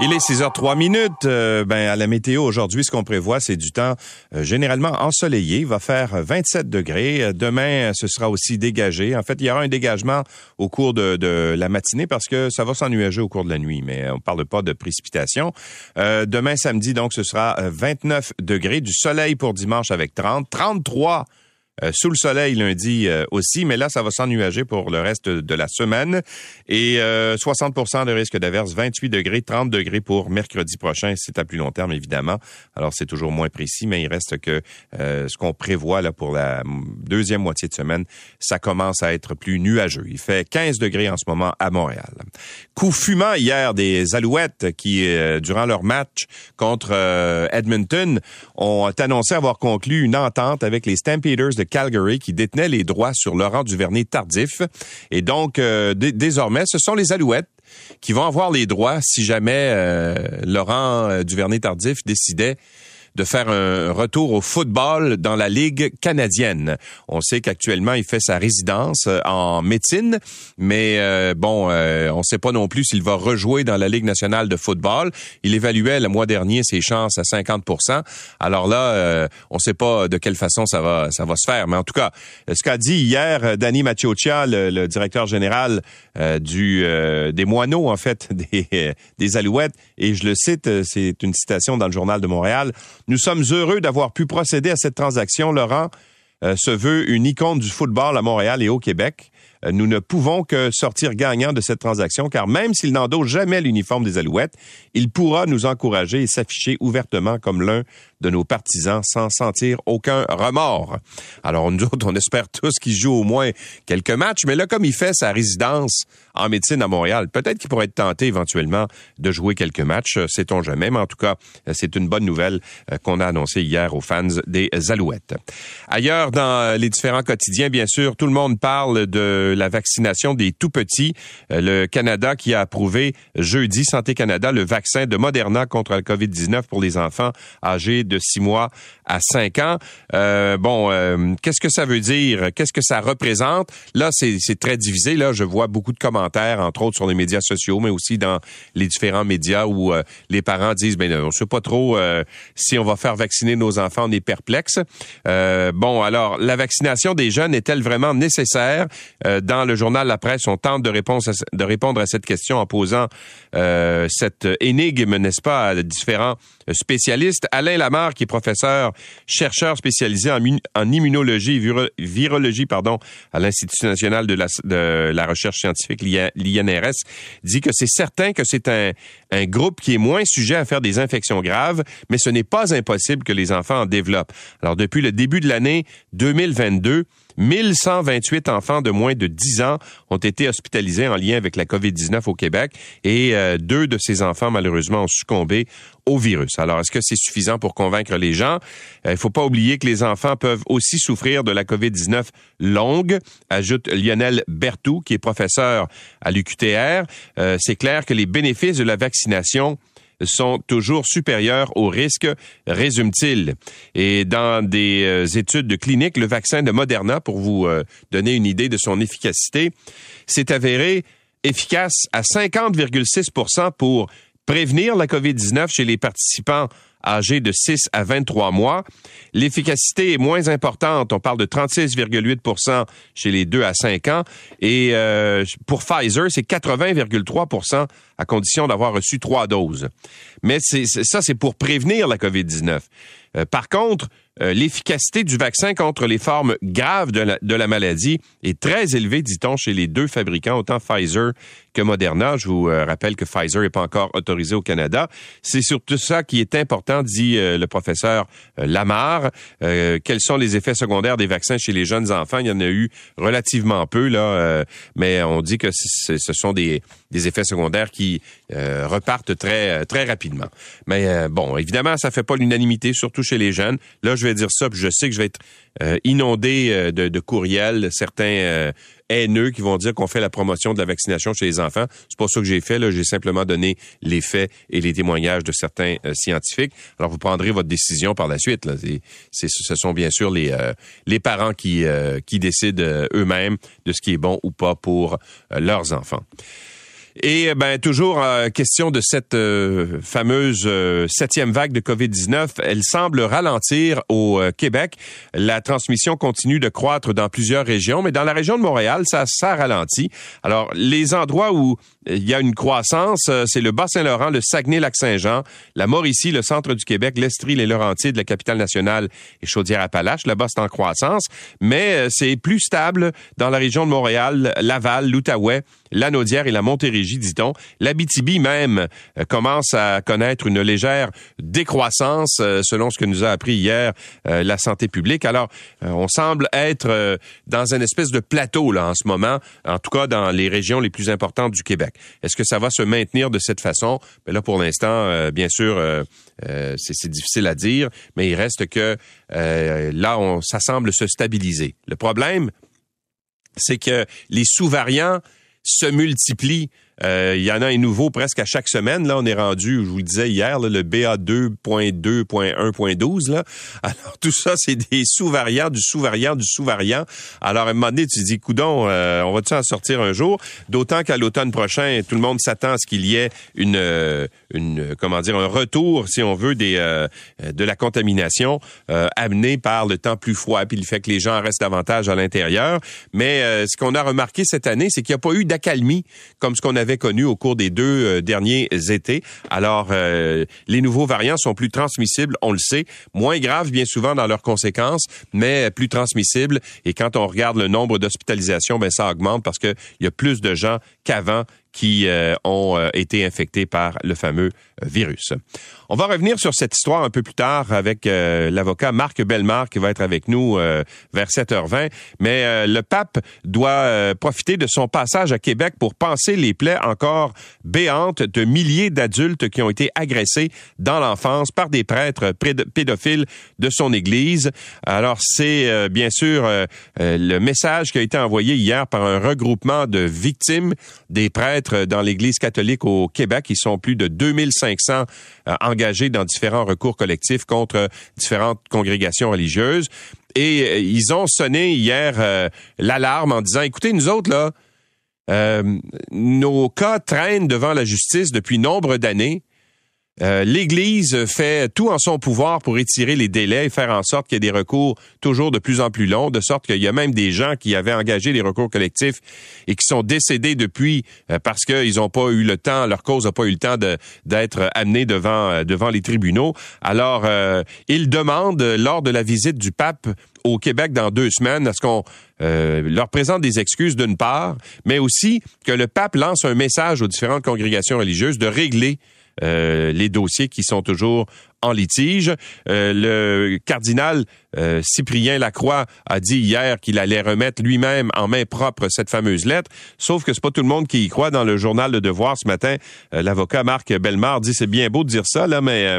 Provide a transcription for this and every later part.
Il est 6h03 minutes. Euh, ben, à la météo aujourd'hui, ce qu'on prévoit, c'est du temps euh, généralement ensoleillé. Il va faire 27 degrés. Euh, demain, ce sera aussi dégagé. En fait, il y aura un dégagement au cours de, de la matinée parce que ça va s'ennuager au cours de la nuit, mais on parle pas de précipitation. demain, samedi, donc, ce sera 29 degrés. Du soleil pour dimanche avec 30. 33 euh, sous le soleil lundi euh, aussi, mais là, ça va s'ennuager pour le reste de la semaine. Et 60% euh, de risque d'averse, 28 degrés, 30 degrés pour mercredi prochain. C'est à plus long terme, évidemment. Alors, c'est toujours moins précis, mais il reste que ce qu'on prévoit là pour la deuxième moitié de semaine, ça commence à être plus nuageux. Il fait 15 degrés en ce moment à Montréal. Coup fumant hier des Alouettes qui, durant leur match contre Edmonton, ont annoncé avoir conclu une entente avec les Stampeders de Calgary qui détenait les droits sur Laurent Duvernay tardif. Et donc, euh, désormais, ce sont les Alouettes qui vont avoir les droits si jamais euh, Laurent euh, Duvernay tardif décidait de faire un retour au football dans la Ligue canadienne. On sait qu'actuellement, il fait sa résidence euh, en médecine, mais euh, bon, euh, on ne sait pas non plus s'il va rejouer dans la Ligue nationale de football. Il évaluait le mois dernier ses chances à 50% Alors là, on ne sait pas de quelle façon ça va ça va se faire, mais en tout cas, ce qu'a dit hier Danny Maciocia, le, directeur général du des moineaux en fait des des Alouettes, et je le cite, c'est une citation dans le journal de Montréal. Nous sommes heureux d'avoir pu procéder à cette transaction. Laurent euh, se veut une icône du football à Montréal et au Québec. Euh, nous ne pouvons que sortir gagnant de cette transaction, car même s'il n'endosse jamais l'uniforme des Alouettes, il pourra nous encourager et s'afficher ouvertement comme l'un de nos partisans sans sentir aucun remords. Alors nous autres, on espère tous qu'il joue au moins quelques matchs, mais là, comme il fait sa résidence en médecine à Montréal, peut-être qu'il pourrait être tenté éventuellement de jouer quelques matchs, euh, sait-on jamais, mais en tout cas, euh, c'est une bonne nouvelle euh, qu'on a annoncée hier aux fans des Alouettes. Ailleurs, dans les différents quotidiens, bien sûr, tout le monde parle de la vaccination des tout-petits. Le Canada qui a approuvé jeudi, Santé Canada, le vaccin de Moderna contre la COVID-19 pour les enfants âgés de de six mois à cinq ans. Euh, bon, euh, qu'est-ce que ça veut dire? Qu'est-ce que ça représente? Là, c'est très divisé. Là, je vois beaucoup de commentaires, entre autres sur les médias sociaux, mais aussi dans les différents médias où euh, les parents disent, ben, on ne sait pas trop si on va faire vacciner nos enfants, on est perplexe. bon, alors, la vaccination des jeunes est-elle vraiment nécessaire? dans le journal La Presse, on tente de à, de répondre à cette question en posant cette énigme, n'est-ce pas, à différents spécialistes. Alain Lamar, qui est professeur, chercheur spécialisé en, immunologie et virologie pardon, à l'Institut national de la, recherche scientifique, l'INRS, dit que c'est certain que c'est un, un groupe qui est moins sujet à faire des infections graves, mais ce n'est pas impossible que les enfants en développent. Alors, depuis le début de l'année 2022, 1128 enfants de moins de 10 ans ont été hospitalisés en lien avec la COVID-19 au Québec et euh, deux de ces enfants, malheureusement, ont succombé au virus. Alors, est-ce que c'est suffisant pour convaincre les gens? Il euh, faut pas oublier que les enfants peuvent aussi souffrir de la COVID-19 longue, ajoute Lionel Bertou, qui est professeur à l'UQTR. Euh, c'est clair que les bénéfices de la vaccination sont toujours supérieurs aux risques, résume-t-il. Et dans des euh, études de clinique, le vaccin de Moderna, pour vous euh, donner une idée de son efficacité, s'est avéré efficace à 50,6% pour prévenir la COVID-19 chez les participants âgés de 6 à 23 mois. L'efficacité est moins importante. On parle de 36,8% chez les 2 à 5 ans. Et euh, pour Pfizer, c'est 80,3% à condition d'avoir reçu trois doses. Mais c'est, ça, c'est pour prévenir la COVID-19. Euh, par contre, euh, l'efficacité du vaccin contre les formes graves de la, maladie est très élevée, dit-on, chez les deux fabricants, autant Pfizer que Moderna. Je vous euh, rappelle que Pfizer n'est pas encore autorisé au Canada. C'est surtout ça qui est important, dit euh, le professeur Lamar. quels sont les effets secondaires des vaccins chez les jeunes enfants? Il y en a eu relativement peu, là, mais on dit que ce sont des effets secondaires qui repartent très, très rapidement. Mais bon, évidemment, ça fait pas l'unanimité, surtout chez les jeunes. Là, je vais dire ça, puis je sais que je vais être euh, inondé euh, de, courriels, certains euh, haineux qui vont dire qu'on fait la promotion de la vaccination chez les enfants. C'est pas ça que j'ai fait. Là, j'ai simplement donné les faits et les témoignages de certains scientifiques. Alors, vous prendrez votre décision par la suite. Là. Ce sont bien sûr les les parents qui qui décident eux-mêmes de ce qui est bon ou pas pour leurs enfants. Et euh, ben toujours euh, question de cette euh, fameuse septième vague de Covid-19, elle semble ralentir au Québec. La transmission continue de croître dans plusieurs régions, mais dans la région de Montréal, ça, ça ralentit. Alors, les endroits où il y a une croissance, c'est le Bas-Saint-Laurent, le Saguenay-Lac-Saint-Jean, la Mauricie, le centre du Québec, l'Estrie, les Laurentides, la capitale nationale et Chaudière-Appalaches. Là-bas, c'est en croissance, mais c'est plus stable dans la région de Montréal, Laval, l'Outaouais, la Naudière et la Montérégie, dit-on. L'Abitibi même euh, commence à connaître une légère décroissance, euh, selon ce que nous a appris hier euh, la santé publique. Alors, on semble être dans une espèce de plateau là en ce moment, en tout cas dans les régions les plus importantes du Québec. Est-ce que ça va se maintenir de cette façon? Mais ben là, pour l'instant, bien sûr, c'est difficile à dire, mais il reste que là, ça semble se stabiliser. Le problème, c'est que les sous-variants se multiplient euh, il y en a un nouveau presque à chaque semaine. Là, on est rendu, je vous le disais hier, le BA2.2.1.12. Là. Alors, tout ça, c'est des sous-variants, du sous-variant, du sous-variant. Alors, à un moment donné, tu dis, coudon, euh, on va-tu en sortir un jour? D'autant qu'à l'automne prochain, tout le monde s'attend à ce qu'il y ait une, euh, une, comment dire, un retour, si on veut, des, de la contamination amenée par le temps plus froid, puis le fait que les gens restent davantage à l'intérieur. Mais ce qu'on a remarqué cette année, c'est qu'il n'y a pas eu d'accalmie comme ce qu'on a connu au cours des deux euh, derniers étés. Alors, euh, les nouveaux variants sont plus transmissibles, on le sait, moins graves bien souvent dans leurs conséquences, mais plus transmissibles. Et quand on regarde le nombre d'hospitalisations, ben ça augmente parce qu'il y a plus de gens qu'avant qui euh, ont été infectés par le fameux virus. On va revenir sur cette histoire un peu plus tard avec l'avocat Marc Bellemare qui va être avec nous vers 7h20. Mais le pape doit profiter de son passage à Québec pour penser les plaies encore béantes de milliers d'adultes qui ont été agressés dans l'enfance par des prêtres pédophiles de son Église. Alors c'est bien sûr le message qui a été envoyé hier par un regroupement de victimes des prêtres dans l'Église catholique au Québec. Ils sont plus de 2500 euh, engagés dans différents recours collectifs contre différentes congrégations religieuses. Et euh, ils ont sonné hier euh, l'alarme en disant, écoutez, nous autres, là, nos cas traînent devant la justice depuis nombre d'années. Euh, L'Église fait tout en son pouvoir pour étirer les délais et faire en sorte qu'il y ait des recours toujours de plus en plus longs, de sorte qu'il y a même des gens qui avaient engagé des recours collectifs et qui sont décédés depuis euh, parce qu'ils n'ont pas eu le temps, leur cause n'a pas eu le temps d'être amenée devant euh, devant les tribunaux. Alors, ils demandent lors de la visite du pape au Québec dans deux semaines à ce qu'on leur présente des excuses d'une part, mais aussi que le pape lance un message aux différentes congrégations religieuses de régler les dossiers qui sont toujours en litige. Euh, le cardinal euh, Cyprien Lacroix a dit hier qu'il allait remettre lui-même en main propre cette fameuse lettre, sauf que c'est pas tout le monde qui y croit. Dans le journal Le Devoir ce matin, l'avocat Marc Bellemare dit c'est bien beau de dire ça là, mais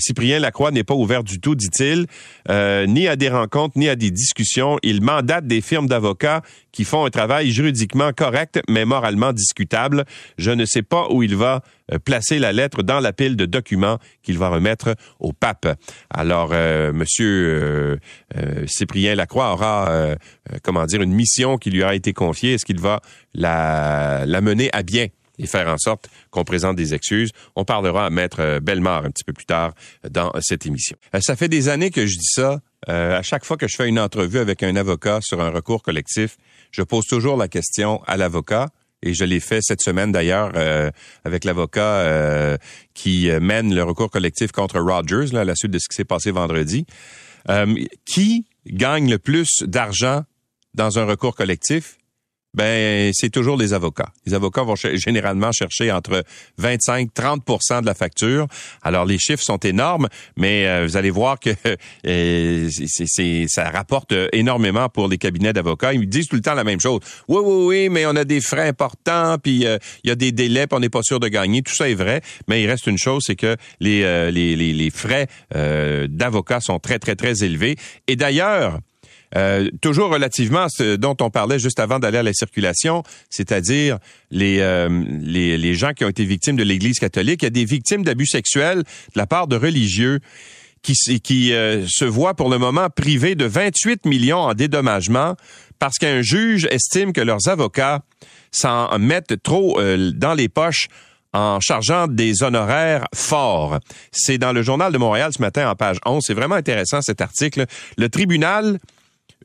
Cyprien Lacroix n'est pas ouvert du tout, dit-il, ni à des rencontres ni à des discussions. Il mandate des firmes d'avocats qui font un travail juridiquement correct mais moralement discutable. Je ne sais pas où il va placer la lettre dans la pile de documents qu'il va remettre au pape. Alors, euh, Monsieur euh, euh, Cyprien Lacroix aura, comment dire, une mission qui lui a été confiée. Est-ce qu'il va la, la mener à bien? et faire en sorte qu'on présente des excuses? On parlera à Maître Bellemare un petit peu plus tard dans cette émission. Ça fait des années que je dis ça. à chaque fois que je fais une entrevue avec un avocat sur un recours collectif, je pose toujours la question à l'avocat et je l'ai fait cette semaine d'ailleurs euh, avec l'avocat euh, qui mène le recours collectif contre Rogers là, à la suite de ce qui s'est passé vendredi. qui gagne le plus d'argent dans un recours collectif? Ben c'est toujours les avocats. Les avocats vont généralement chercher entre 25 30% de la facture. Alors les chiffres sont énormes, mais euh, vous allez voir que euh, ça rapporte énormément pour les cabinets d'avocats. Ils me disent tout le temps la même chose. Oui oui oui, mais on a des frais importants, puis euh, il y a des délais, puis on n'est pas sûr de gagner. Tout ça est vrai, mais il reste une chose, c'est que les les, les, les frais d'avocats sont très très très élevés. Et d'ailleurs euh, toujours relativement à ce dont on parlait juste avant d'aller à la circulation, c'est-à-dire les, euh, les, gens qui ont été victimes de l'Église catholique. Il des victimes d'abus sexuels de la part de religieux qui, qui euh, se voient pour le moment privés de 28 millions en dédommagement parce qu'un juge estime que leurs avocats s'en mettent trop dans les poches en chargeant des honoraires forts. C'est dans le journal de Montréal ce matin en page 11. C'est vraiment intéressant cet article. Le tribunal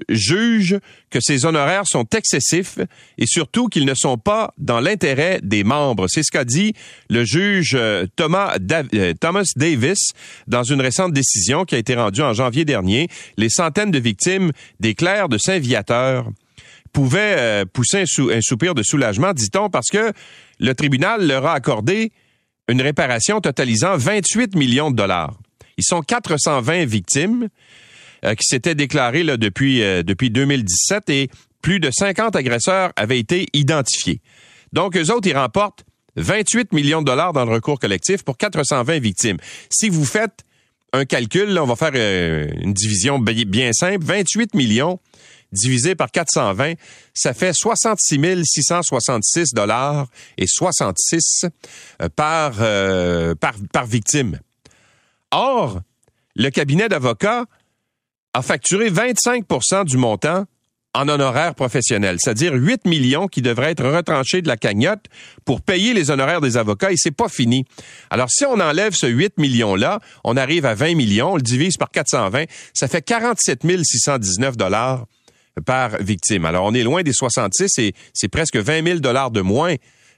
juge que ces honoraires sont excessifs et surtout qu'ils ne sont pas dans l'intérêt des membres. C'est ce qu'a dit le juge euh, Thomas, euh, Thomas Davis dans une récente décision qui a été rendue en janvier dernier. Les centaines de victimes des clercs de Saint-Viateur pouvaient euh, pousser un, un soupir de soulagement, dit-on, parce que le tribunal leur a accordé une réparation totalisant 28 millions de dollars. Ils sont 420 victimes. Euh, qui s'était déclaré là, depuis, euh, depuis 2017 et plus de 50 agresseurs avaient été identifiés. Donc, eux autres, ils remportent 28 millions de dollars dans le recours collectif pour 420 victimes. Si vous faites un calcul, là, on va faire euh, une division bien simple, 28 millions divisé par 420, ça fait 66 666 dollars et 66 par, par, par victime. Or, le cabinet d'avocats a facturé 25% du montant en honoraires professionnels, c'est-à-dire 8 millions qui devraient être retranchés de la cagnotte pour payer les honoraires des avocats et c'est pas fini. Alors si on enlève ce 8 millions-là, on arrive à 20 millions, on le divise par 420, ça fait 47 619 dollars par victime. Alors on est loin des 66 et c'est presque 20 000 dollars de moins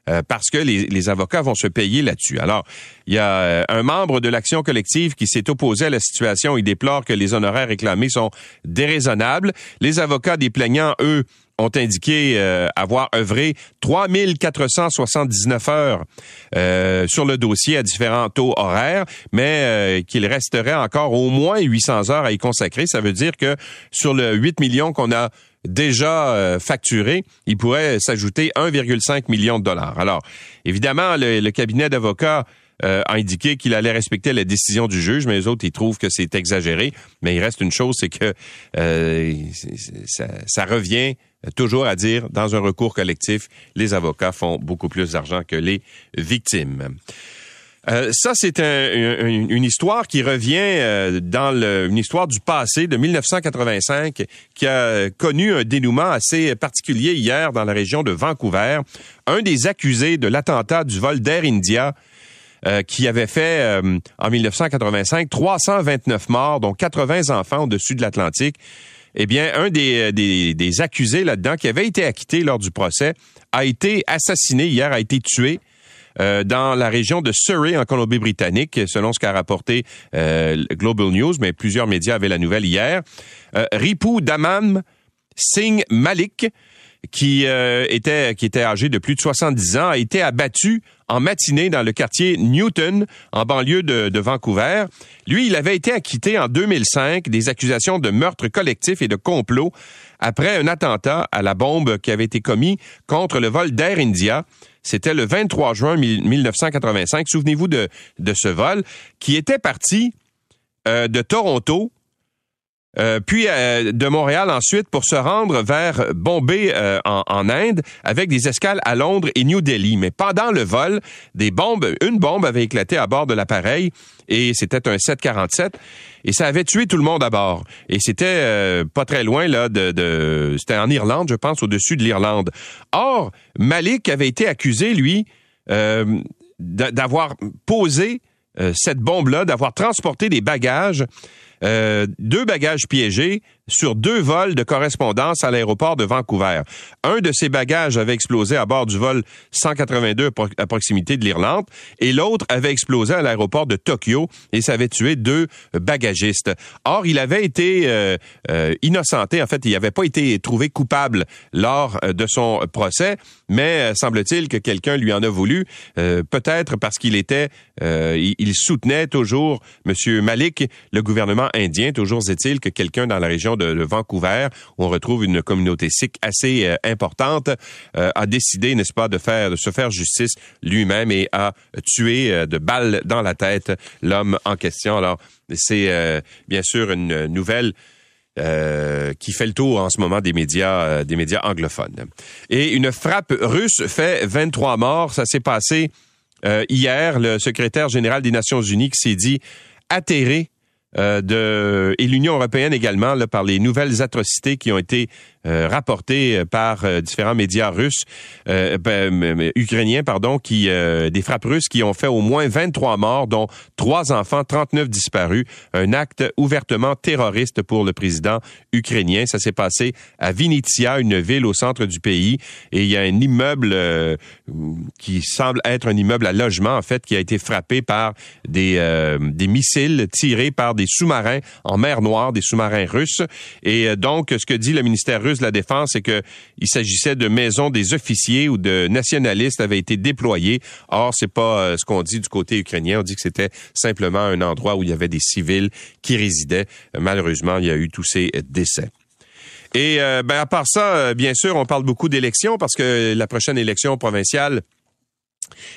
euh, parce que les, avocats vont se payer là-dessus. Alors, il y a euh, un membre de l'action collective qui s'est opposé à la situation. Il déplore que les honoraires réclamés sont déraisonnables. Les avocats des plaignants, eux, ont indiqué euh, avoir œuvré 3479 heures sur le dossier à différents taux horaires, mais qu'il resterait encore au moins 800 heures à y consacrer. Ça veut dire que sur le 8 millions qu'on a déjà euh, facturé, il pourrait s'ajouter 1,5 million de dollars. Alors, évidemment, le, cabinet d'avocats euh, a indiqué qu'il allait respecter la décision du juge, mais les autres, ils trouvent que c'est exagéré. Mais il reste une chose, c'est que euh, ça, ça, revient toujours à dire, dans un recours collectif, les avocats font beaucoup plus d'argent que les victimes. Euh, ça, c'est une histoire qui revient euh, dans une histoire du passé de 1985 qui a connu un dénouement assez particulier hier dans la région de Vancouver. Un des accusés de l'attentat du vol d'Air India euh, qui avait fait en 1985 329 morts, dont 80 enfants au-dessus de l'Atlantique. Eh bien, un des accusés là-dedans, qui avait été acquitté lors du procès, a été assassiné hier, a été tué euh, dans la région de Surrey, en Colombie-Britannique, selon ce qu'a rapporté euh, Global News, mais plusieurs médias avaient la nouvelle hier. Euh, Ripou Daman Singh Malik, qui était qui était âgé de plus de 70 ans, a été abattu en matinée dans le quartier Newton, en banlieue de, de, Vancouver. Lui, il avait été acquitté en 2005 des accusations de meurtre collectif et de complot après un attentat à la bombe qui avait été commis contre le vol d'Air India. C'était le 23 juin 1985. Souvenez-vous de, de ce vol qui était parti euh, de Toronto euh, puis euh, de Montréal ensuite pour se rendre vers Bombay en, en, Inde avec des escales à Londres et New Delhi. Mais pendant le vol, des bombes, une bombe avait éclaté à bord de l'appareil et c'était un 747 et ça avait tué tout le monde à bord. Et c'était euh, pas très loin là de, c'était en Irlande, je pense, au-dessus de l'Irlande. Or, Malik avait été accusé lui euh, d'avoir posé euh, cette bombe-là, d'avoir transporté des bagages, deux bagages piégés sur deux vols de correspondance à l'aéroport de Vancouver. Un de ses bagages avait explosé à bord du vol 182 à proximité de l'Irlande et l'autre avait explosé à l'aéroport de Tokyo et ça avait tué deux bagagistes. Or, il avait été euh, euh, innocenté. En fait, il n'avait pas été trouvé coupable lors de son procès, mais semble-t-il que quelqu'un lui en a voulu, peut-être parce qu'il était, il soutenait toujours M. Malik, le gouvernement indien. Toujours est-il que quelqu'un dans la région de, Vancouver, où on retrouve une communauté sikh assez euh, importante, euh, a décidé, n'est-ce pas, de faire, de se faire justice lui-même et a tué euh, de balles dans la tête l'homme en question. Alors, c'est bien sûr une nouvelle qui fait le tour en ce moment des médias, des médias anglophones. Et une frappe russe fait 23 morts. Ça s'est passé hier. Le secrétaire général des Nations Unies s'est dit atterré euh, de, et l'Union européenne également par les nouvelles atrocités qui ont été euh, rapporté euh, par euh, différents médias russes, ben, ukrainiens, pardon, qui des frappes russes qui ont fait au moins 23 morts, dont trois enfants, 39 disparus. Un acte ouvertement terroriste pour le président ukrainien. Ça s'est passé à Vinnytsia, une ville au centre du pays, et il y a un immeuble qui semble être un immeuble à logement en fait qui a été frappé par des des missiles tirés par des sous-marins en mer Noire, des sous-marins russes. Et donc, ce que dit le ministère russe de la Défense, c'est qu'il s'agissait de maisons des officiers ou de nationalistes avaient été déployés. Or, c'est pas euh, ce qu'on dit du côté ukrainien. On dit que c'était simplement un endroit où il y avait des civils qui résidaient. Malheureusement, il y a eu tous ces décès. Et euh, ben à part ça, euh, bien sûr, on parle beaucoup d'élections parce que la prochaine élection provinciale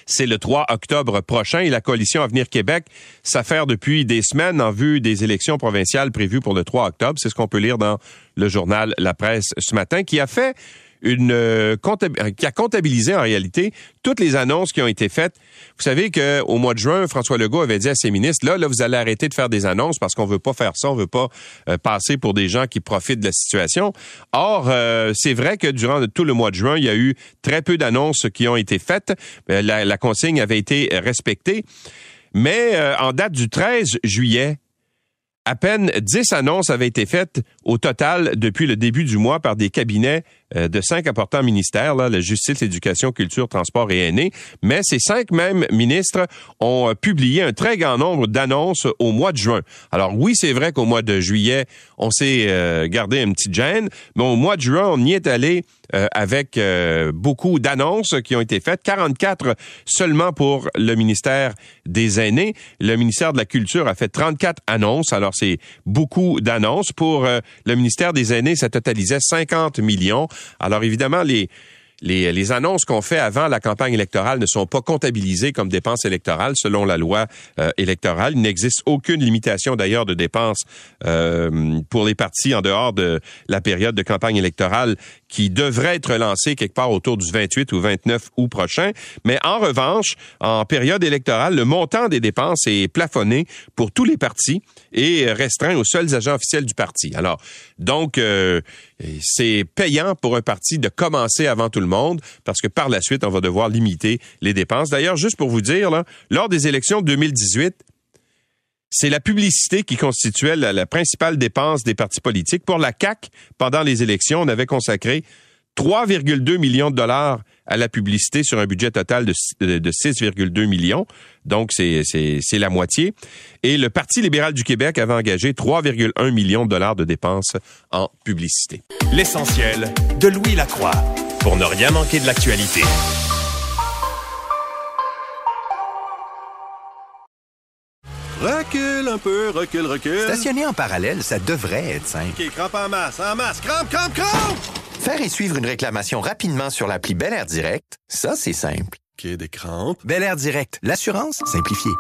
c'est le 3 octobre prochain et la coalition Avenir Québec s'affaire depuis des semaines en vue des élections provinciales prévues pour le 3 octobre. C'est ce qu'on peut lire dans le journal La Presse ce matin, qui a fait une euh, qui a comptabilisé en réalité toutes les annonces qui ont été faites. Vous savez qu'au mois de juin, François Legault avait dit à ses ministres là, là, vous allez arrêter de faire des annonces parce qu'on veut pas faire ça, on veut pas euh, passer pour des gens qui profitent de la situation. Or, euh, c'est vrai que durant tout le mois de juin, il y a eu très peu d'annonces qui ont été faites. La, la consigne avait été respectée. Mais en date du 13 juillet, à peine 10 annonces avaient été faites au total depuis le début du mois par des cabinets euh, de cinq importants ministères, la justice, l'éducation, culture, transport et aînés. Mais ces cinq mêmes ministres ont euh, publié un très grand nombre d'annonces au mois de juin. Alors oui, c'est vrai qu'au mois de juillet, on s'est euh, gardé une petite gêne, mais au mois de juin, on y est allé avec beaucoup d'annonces qui ont été faites, 44 seulement pour le ministère des aînés. Le ministère de la Culture a fait 34 annonces. Alors c'est beaucoup d'annonces. Pour le ministère des Aînés, ça totalisait 50 millions. Alors évidemment, les les, annonces qu'on fait avant la campagne électorale ne sont pas comptabilisées comme dépenses électorales selon la loi euh, électorale. Il n'existe aucune limitation d'ailleurs de dépenses euh, pour les partis en dehors de la période de campagne électorale qui devrait être lancée quelque part autour du 28 ou 29 août prochain. Mais en revanche, en période électorale, le montant des dépenses est plafonné pour tous les partis et restreint aux seuls agents officiels du parti. Alors, donc, euh, c'est payant pour un parti de commencer avant tout le monde parce que par la suite, on va devoir limiter les dépenses. D'ailleurs, juste pour vous dire, là, lors des élections de 2018, c'est la publicité qui constituait la, principale dépense des partis politiques. Pour la CAC, pendant les élections, on avait consacré 3,2 millions de dollars à la publicité sur un budget total de, 6,2 millions. Donc, c'est la moitié. Et le Parti libéral du Québec avait engagé 3,1 millions de dollars de dépenses en publicité. L'essentiel de Louis Lacroix pour ne rien manquer de l'actualité. Recule un peu, recule, recule. Stationner en parallèle, ça devrait être simple. OK, crampe en masse, en masse, crampe, crampe, crampe! Faire et suivre une réclamation rapidement sur l'appli Bel Air Direct, ça, c'est simple. OK, des crampes. Bel Air Direct, l'assurance simplifiée.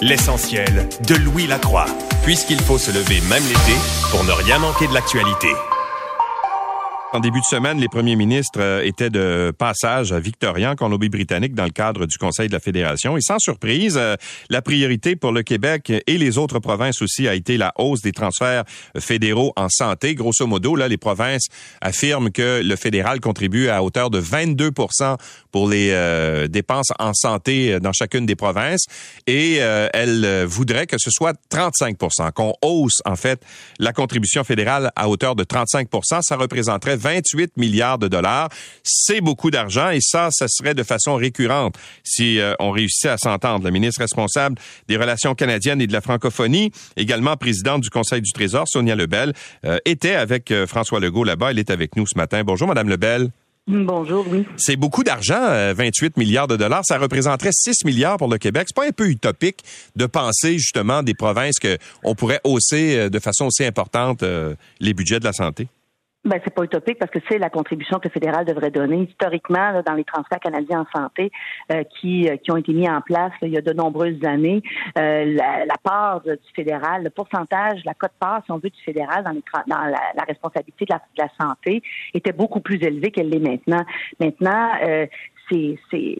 L'essentiel de Louis Lacroix, puisqu'il faut se lever même l'été pour ne rien manquer de l'actualité. En début de semaine, les premiers ministres euh, étaient de passage à Victoria, en Colombie-Britannique, dans le cadre du Conseil de la Fédération. Et sans surprise, euh, la priorité pour le Québec et les autres provinces aussi a été la hausse des transferts fédéraux en santé. Grosso modo, là, les provinces affirment que le fédéral contribue à hauteur de 22% pour les euh, dépenses en santé dans chacune des provinces. Et elles voudraient que ce soit 35% qu'on hausse, en fait, la contribution fédérale à hauteur de 35% Ça représenterait 28 milliards de dollars. C'est beaucoup d'argent et ça, ça serait de façon récurrente si euh, on réussissait à s'entendre. La ministre responsable des relations canadiennes et de la francophonie, également présidente du Conseil du Trésor, Sonia Lebel, euh, était avec euh, François Legault là-bas. Elle est avec nous ce matin. Bonjour, Madame Lebel. Bonjour, oui. C'est beaucoup d'argent, 28 milliards de dollars. Ça représenterait 6 milliards pour le Québec. C'est pas un peu utopique de penser justement des provinces qu'on pourrait hausser de façon aussi importante les budgets de la santé? Ben, c'est pas utopique parce que c'est la contribution que le fédéral devrait donner. Historiquement, dans les transferts canadiens en santé euh, qui, euh, qui ont été mis en place il y a de nombreuses années, euh, la, part du fédéral, le pourcentage, la cote-part, si on veut, du fédéral dans, les, dans la, responsabilité de la, de la, santé était beaucoup plus élevée qu'elle l'est maintenant. Maintenant, c'est, c'est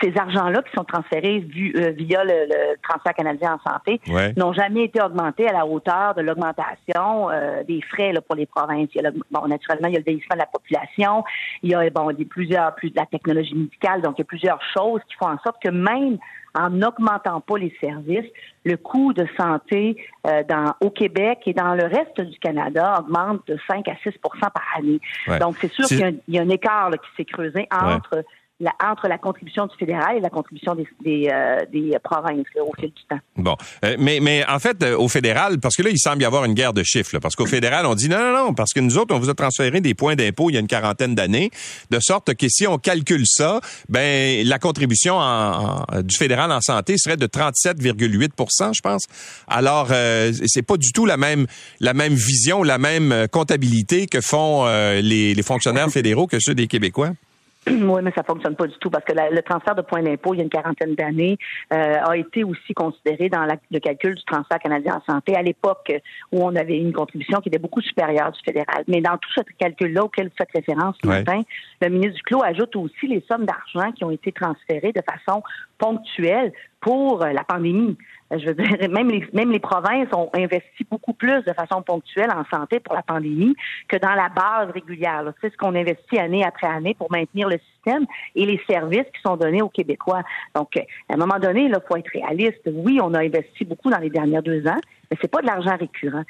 ces argents-là qui sont transférés euh, via le, transfert canadien en santé n'ont jamais été augmentés à la hauteur de l'augmentation euh, des frais pour les provinces. Il y a bon, naturellement, il y a le vieillissement de la population, il y a bon, des, plusieurs, plus de la technologie médicale, donc il y a plusieurs choses qui font en sorte que même en n'augmentant pas les services, le coût de santé euh, dans, au Québec et dans le reste du Canada augmente de 5 à 6% par année. Donc, c'est sûr qu'il y, a un écart qui s'est creusé entre entre la contribution du fédéral et la contribution des, euh, des provinces là, au fil du temps. Bon, euh, mais, mais en fait, euh, au fédéral, parce que là, il semble y avoir une guerre de chiffres, là, parce qu'au fédéral, on dit non, non, non, parce que nous autres, on vous a transféré des points d'impôt il y a une quarantaine d'années, de sorte que si on calcule ça, ben la contribution en, du fédéral en santé serait de 37,8% je pense. Alors, euh, c'est pas du tout la même la même vision, la même comptabilité que font les, les fonctionnaires fédéraux que ceux des Québécois. Oui, mais ça fonctionne pas du tout parce que le transfert de points d'impôt il y a une quarantaine d'années euh, a été aussi considéré dans le calcul du transfert canadien en santé à l'époque où on avait une contribution qui était beaucoup supérieure du fédéral. Mais dans tout ce calcul-là auquel vous faites référence ce matin, le ministre Duclos ajoute aussi les sommes d'argent qui ont été transférées de façon ponctuelle pour euh, la pandémie. Euh, je veux dire, même les, même les provinces ont investi beaucoup plus de façon ponctuelle en santé pour la pandémie que dans la base régulière. C'est ce qu'on investit année après année pour maintenir le système et les services qui sont donnés aux Québécois. Donc, à un moment donné, il faut être réaliste. Oui, on a investi beaucoup dans les dernières deux ans, mais c'est pas de l'argent récurrent.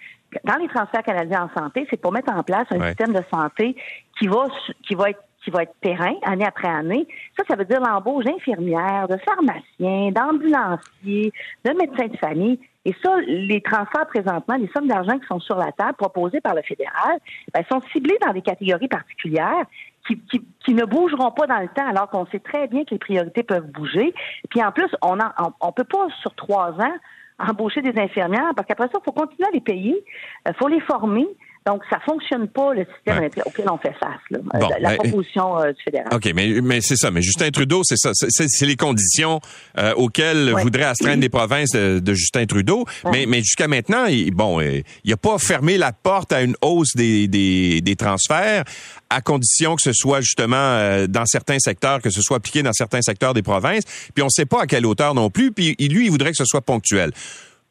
Dans les transferts canadiens en santé, c'est pour mettre en place un système de santé qui va qui va être qui va être terrain année après année. Ça, ça veut dire l'embauche d'infirmières, de pharmaciens, d'ambulanciers, de médecins de famille. Et ça, les transferts présentement, les sommes d'argent qui sont sur la table proposées par le fédéral, ben, sont ciblées dans des catégories particulières qui, qui, ne bougeront pas dans le temps, alors qu'on sait très bien que les priorités peuvent bouger. Puis en plus, on ne on, peut pas sur trois ans embaucher des infirmières parce qu'après ça, il faut continuer à les payer, il faut les former. Donc, ça fonctionne pas le système auquel on fait face. Là, euh, la, ben, proposition euh, du fédéral. OK, mais, mais c'est ça. Mais Justin Trudeau, c'est ça. C'est les conditions euh, auxquelles voudraient astreindre les provinces de, Justin Trudeau. Mais, mais jusqu'à maintenant, il, bon, il a pas fermé la porte à une hausse des, des, des transferts à condition que ce soit justement dans certains secteurs, que ce soit appliqué dans certains secteurs des provinces. Puis on ne sait pas à quelle hauteur non plus. Puis lui, il voudrait que ce soit ponctuel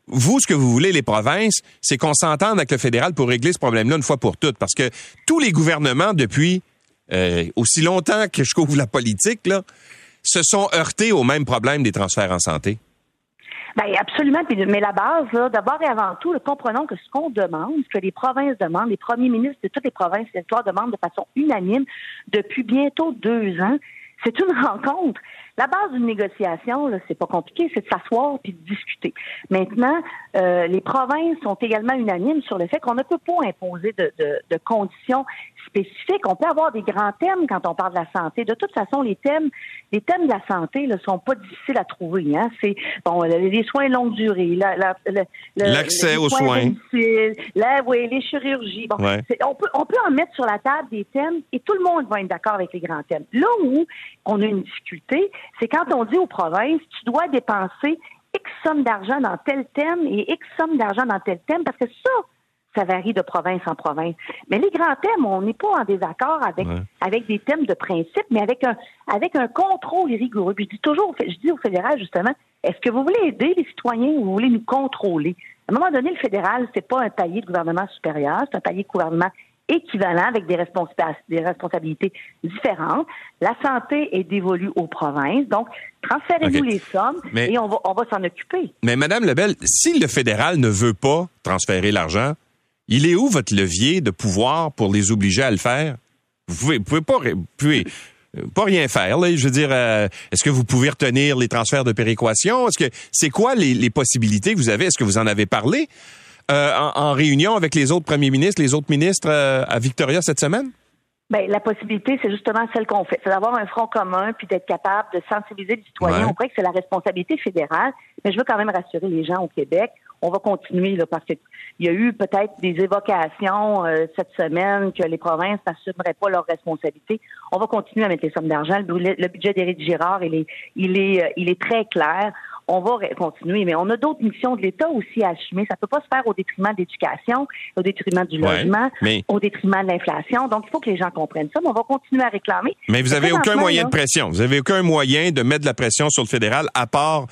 vous, ce que vous voulez, les provinces, c'est qu'on s'entende avec le fédéral pour régler ce problème-là une fois pour toutes. Parce que tous les gouvernements, depuis euh, aussi longtemps que je couvre la politique, se sont heurtés au même problème des transferts en santé. Bien, absolument. Mais la base, d'abord et avant tout, comprenons que ce qu'on demande, ce que les provinces demandent, les premiers ministres de toutes les provinces et territoires demandent de façon unanime depuis bientôt deux ans, c'est une rencontre. La base d'une négociation, là, c'est pas compliqué, c'est de s'asseoir puis de discuter. Maintenant, euh, les provinces sont également unanimes sur le fait qu'on ne peut pas imposer de, de, de conditions spécifiques. On peut avoir des grands thèmes quand on parle de la santé. De toute façon, les thèmes, les thèmes de la santé ne sont pas difficiles à trouver. Hein. C'est bon, les soins longue durée, l'accès aux soins, là, oui, les chirurgies. Bon, on peut on peut en mettre sur la table des thèmes et tout le monde va être d'accord avec les grands thèmes. Là où on a une difficulté, c'est quand on dit aux provinces, tu dois dépenser X somme d'argent dans tel thème et X somme d'argent dans tel thème, parce que ça, ça varie de province en province. Mais les grands thèmes, on n'est pas en désaccord avec avec des thèmes de principe, mais avec un avec un contrôle rigoureux. Puis je dis toujours, je dis au fédéral justement, est-ce que vous voulez aider les citoyens ou vous voulez nous contrôler? À un moment donné, le fédéral, c'est pas un palier de gouvernement supérieur, c'est un palier de gouvernement équivalent avec des, des responsabilités différentes. La santé est dévolue aux provinces. Donc, transférez-nous les sommes et on va, on va s'en occuper. Mais Madame Lebel, si le fédéral ne veut pas transférer l'argent, il est où votre levier de pouvoir pour les obliger à le faire? Vous pouvez, pouvez pas, pouvez, pas rien faire. Là. Je veux dire, euh, est-ce que vous pouvez retenir les transferts de péréquation? Est-ce que c'est quoi les, les, possibilités que vous avez? Est-ce que vous en avez parlé? Euh, en, réunion avec les autres premiers ministres, les autres ministres euh, à Victoria cette semaine? Bien, la possibilité, c'est justement celle qu'on fait. C'est d'avoir un front commun puis d'être capable de sensibiliser les citoyens. On croit que c'est la responsabilité fédérale, mais je veux quand même rassurer les gens au Québec. On va continuer là, parce qu'il y a eu peut-être des évocations euh, cette semaine que les provinces n'assumeraient pas leurs responsabilités. On va continuer à mettre les sommes d'argent. Le, budget d'Éric Girard, il est, il est, il est très clair on va continuer. Mais on a d'autres missions de l'État aussi à assumer. Ça peut pas se faire au détriment de l'éducation, au détriment du logement, au détriment de l'inflation. Donc, il faut que les gens comprennent ça. Mais on va continuer à réclamer. Mais vous avez aucun moyen de pression. Vous avez aucun moyen de mettre de la pression sur le fédéral à part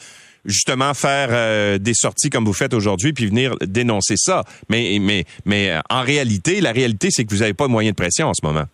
justement faire euh, des sorties comme vous faites aujourd'hui puis venir dénoncer ça. Mais mais mais euh, en réalité, la réalité c'est que vous n'avez pas de moyen de pression en ce moment.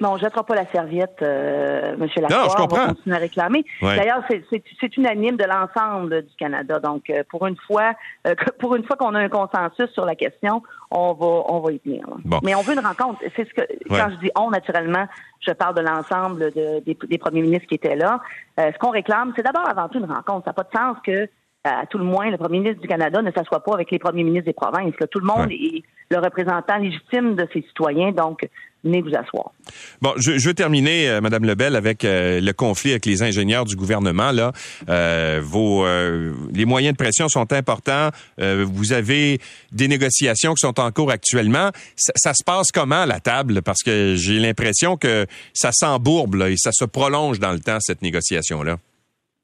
Non, on ne jettera pas la serviette, euh, M. Lacroix. Non, je comprends. On va continuer à réclamer. D'ailleurs, c'est unanime de l'ensemble du Canada. Donc, euh, pour une fois, euh, pour une fois qu'on a un consensus sur la question, on va, on va y tenir. Mais on veut une rencontre. C'est ce que quand je dis on, naturellement, je parle de l'ensemble de, des, premiers ministres qui étaient là. Euh, ce qu'on réclame, c'est d'abord avant tout une rencontre. Ça n'a pas de sens que à tout le moins, le premier ministre du Canada ne s'assoit pas avec les premiers ministres des provinces. Tout le monde est le représentant légitime de ses citoyens, donc venez vous asseoir. Bon, je, je veux terminer, euh, Madame Lebel, avec euh, le conflit avec les ingénieurs du gouvernement. Là, euh, vos euh, les moyens de pression sont importants. vous avez des négociations qui sont en cours actuellement. Ça, ça se passe comment à la table? Parce que j'ai l'impression que ça s'embourbe et ça se prolonge dans le temps cette négociation là.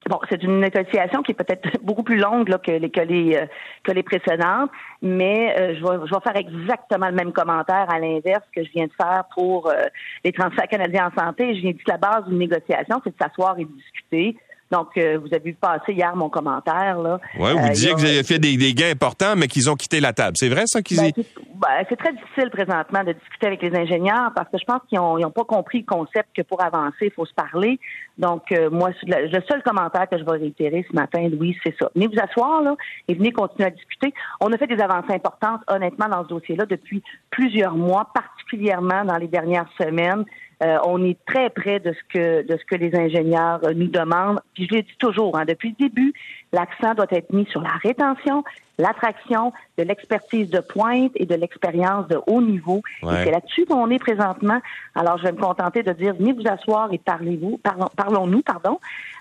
Bon, c'est une négociation qui est peut-être beaucoup plus longue là, que, les, que, les, euh, que les précédentes, mais euh, je, vais, je vais faire exactement le même commentaire à l'inverse que je viens de faire pour euh, les transferts canadiens en santé. Je viens de dire que la base d'une négociation, c'est de s'asseoir et de discuter. Donc, vous avez vu passer hier mon commentaire. Là. Ouais, vous disiez que vous avez fait des, des gains importants, mais qu'ils ont quitté la table. C'est vrai ça qu'ils ben, ben, c'est très difficile présentement de discuter avec les ingénieurs parce que je pense qu'ils n'ont pas compris le concept que pour avancer, il faut se parler. Donc, euh, moi, le seul commentaire que je vais réitérer ce matin, Louis, c'est ça. Venez vous asseoir là et venez continuer à discuter. On a fait des avancées importantes, honnêtement, dans ce dossier-là depuis plusieurs mois, particulièrement dans les dernières semaines. Euh, on est très près de ce que de ce que les ingénieurs nous demandent. Puis je l'ai dit toujours, hein, depuis le début, l'accent doit être mis sur la rétention, l'attraction, de l'expertise de pointe et de l'expérience de haut niveau. Et c'est là-dessus qu'on est présentement. Alors, je vais me contenter de dire, venez vous asseoir et parlez-vous, parlons-nous, pardon.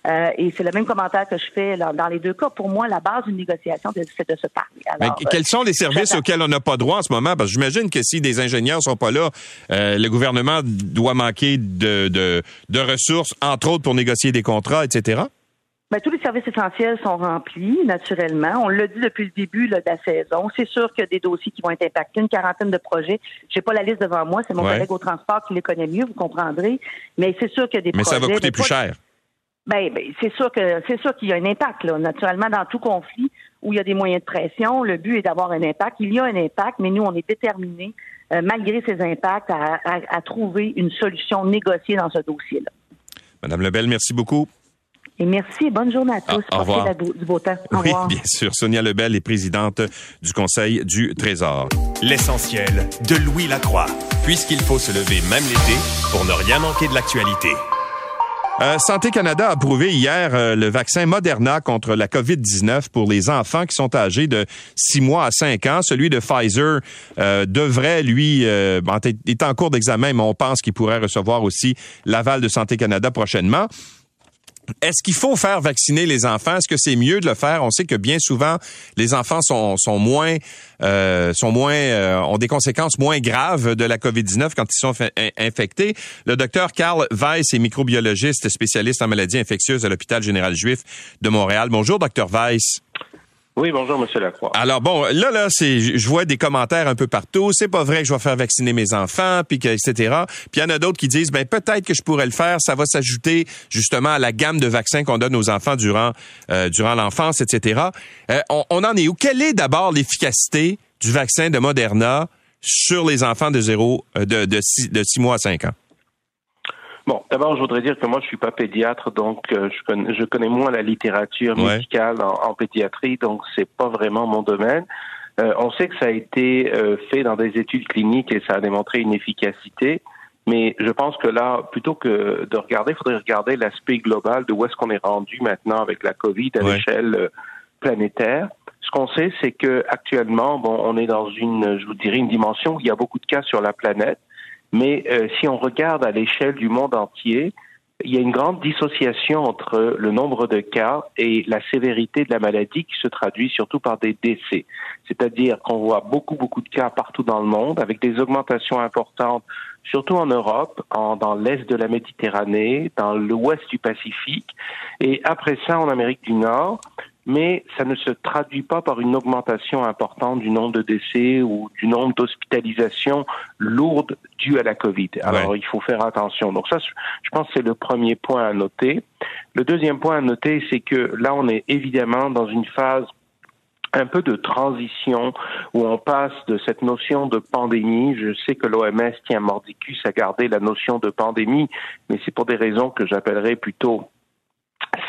Euh, et c'est le même commentaire que je fais dans les deux cas. Pour moi, la base d'une négociation, c'est de se parler. Alors, Mais quels sont les services auxquels on n'a pas droit en ce moment? Parce que j'imagine que si des ingénieurs sont pas là, euh, le gouvernement doit manquer de, de, de ressources, entre autres pour négocier des contrats, etc. Ben, tous les services essentiels sont remplis, naturellement. On l'a dit depuis le début de la saison. C'est sûr qu'il y a des dossiers qui vont être impactés, une quarantaine de projets. J'ai pas la liste devant moi, c'est mon collègue au transport qui les connaît mieux, vous comprendrez. Mais c'est sûr qu'il y a des Mais projets. Mais ça va coûter plus cher. Ben, ben, c'est sûr que c'est sûr qu'il y a un impact, là. Naturellement, dans tout conflit où il y a des moyens de pression, le but est d'avoir un impact. Il y a un impact, mais nous, on est déterminés, euh, malgré ces impacts, à, à trouver une solution négociée dans ce dossier-là. Madame Lebel, merci beaucoup. Et merci et bonne journée à tous. Ah, au revoir. du beau temps. oui, bien sûr. Sonia Lebel est présidente du Conseil du Trésor. L'essentiel de Louis Lacroix. Puisqu'il faut se lever même l'été pour ne rien manquer de l'actualité. Euh, Santé Canada a approuvé hier euh, le vaccin Moderna contre la COVID-19 pour les enfants qui sont âgés de 6 mois à 5 ans. Celui de Pfizer euh, devrait, lui, est en cours d'examen, mais on pense qu'il pourrait recevoir aussi l'aval de Santé Canada prochainement. Est-ce qu'il faut faire vacciner les enfants? Est-ce que c'est mieux de le faire? On sait que bien souvent, les enfants sont, sont moins, euh, sont moins, euh, ont des conséquences moins graves de la COVID-19 quand ils sont infectés. Le docteur Karl Weiss est microbiologiste spécialiste en maladies infectieuses à l'hôpital général juif de Montréal. Bonjour, docteur Weiss. Oui, bonjour, Monsieur Lacroix. Alors bon, là, là, c'est, je vois des commentaires un peu partout. C'est pas vrai que je vais faire vacciner mes enfants, puis que, etc. Puis il y en a d'autres qui disent, ben peut-être que je pourrais le faire. Ça va s'ajouter justement à la gamme de vaccins qu'on donne aux enfants durant euh, durant l'enfance, etc. Euh, on, en est où? Quelle est d'abord l'efficacité du vaccin de Moderna sur les enfants de zéro euh, de de six mois à cinq ans? Bon, d'abord, je voudrais dire que moi, je suis pas pédiatre, donc euh, je, connais, je connais moins la littérature Ouais. médicale en, en pédiatrie, donc c'est pas vraiment mon domaine. Euh, on sait que ça a été euh, fait dans des études cliniques et ça a démontré une efficacité, mais je pense que là, plutôt que de regarder, il faudrait regarder l'aspect global de où est-ce qu'on est rendu maintenant avec la COVID à Ouais. l'échelle euh, planétaire. Ce qu'on sait, c'est que actuellement, bon, on est dans une, je vous dirais, une dimension où il y a beaucoup de cas sur la planète. Mais euh, si on regarde à l'échelle du monde entier, il y a une grande dissociation entre le nombre de cas et la sévérité de la maladie qui se traduit surtout par des décès. C'est-à-dire qu'on voit beaucoup, beaucoup de cas partout dans le monde avec des augmentations importantes, surtout en Europe, en, dans l'est de la Méditerranée, dans l'ouest du Pacifique et après ça en Amérique du Nord mais ça ne se traduit pas par une augmentation importante du nombre de décès ou du nombre d'hospitalisations lourdes dues à la COVID. Alors, il faut faire attention. Donc ça, je pense que c'est le premier point à noter. Le deuxième point à noter, c'est que là, on est évidemment dans une phase un peu de transition où on passe de cette notion de pandémie. Je sais que l'OMS tient mordicus à garder la notion de pandémie, mais c'est pour des raisons que j'appellerais plutôt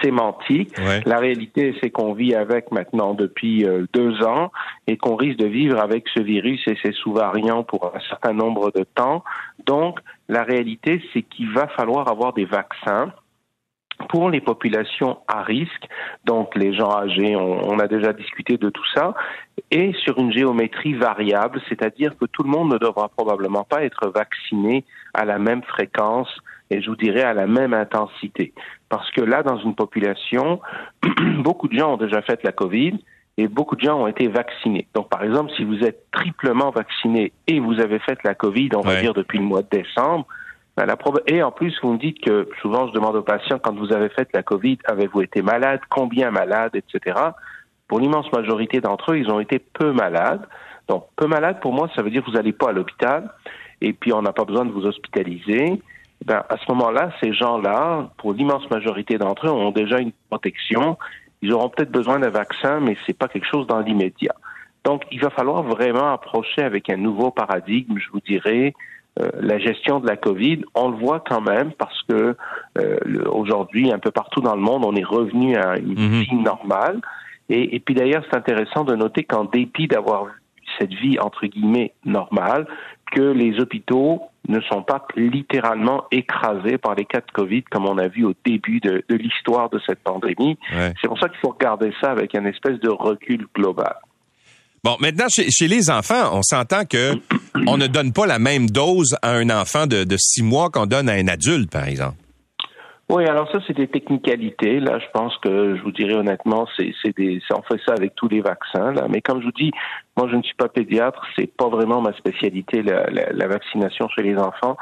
sémantique. Ouais. La réalité, c'est qu'on vit avec maintenant depuis euh, deux ans et qu'on risque de vivre avec ce virus et ses sous-variants pour un certain nombre de temps. Donc, la réalité, c'est qu'il va falloir avoir des vaccins pour les populations à risque, donc les gens âgés, on, on, a déjà discuté de tout ça, et sur une géométrie variable, c'est-à-dire que tout le monde ne devra probablement pas être vacciné à la même fréquence et je vous dirais à la même intensité. Parce que là, dans une population, beaucoup de gens ont déjà fait la COVID et beaucoup de gens ont été vaccinés. Donc, par exemple, si vous êtes triplement vacciné et vous avez fait la COVID, on va dire depuis le mois de décembre, ben, la proba- et en plus, vous me dites que souvent, je demande aux patients, quand vous avez fait la COVID, avez-vous été malade, combien malade, etc. Pour l'immense majorité d'entre eux, ils ont été peu malades. Donc, peu malade, pour moi, ça veut dire que vous n'allez pas à l'hôpital et puis on n'a pas besoin de vous hospitaliser. Ben, à ce moment-là, ces gens-là, pour l'immense majorité d'entre eux, ont déjà une protection. Ils auront peut-être besoin d'un vaccin, mais c'est pas quelque chose dans l'immédiat. Donc, il va falloir vraiment approcher avec un nouveau paradigme, je vous dirais, euh, la gestion de la COVID. On le voit quand même parce que euh, aujourd'hui, un peu partout dans le monde, on est revenu à une Mhm. vie normale. Et, et puis d'ailleurs, c'est intéressant de noter qu'en dépit d'avoir cette vie entre guillemets normale, que les hôpitaux ne sont pas littéralement écrasés par les cas de Covid comme on a vu au début de, de l'histoire de cette pandémie. Ouais. C'est pour ça qu'il faut regarder ça avec un espèce de recul global. Bon, maintenant, chez, chez les enfants, on s'entend que on ne donne pas la même dose à un enfant de, de six mois qu'on donne à un adulte, par exemple. Oui, alors ça, c'est des technicalités. Là, je pense que je vous dirais honnêtement, c'est c'est des, on fait ça avec tous les vaccins. Là, mais comme je vous dis, moi, je ne suis pas pédiatre, c'est pas vraiment ma spécialité la, la, la vaccination chez les enfants.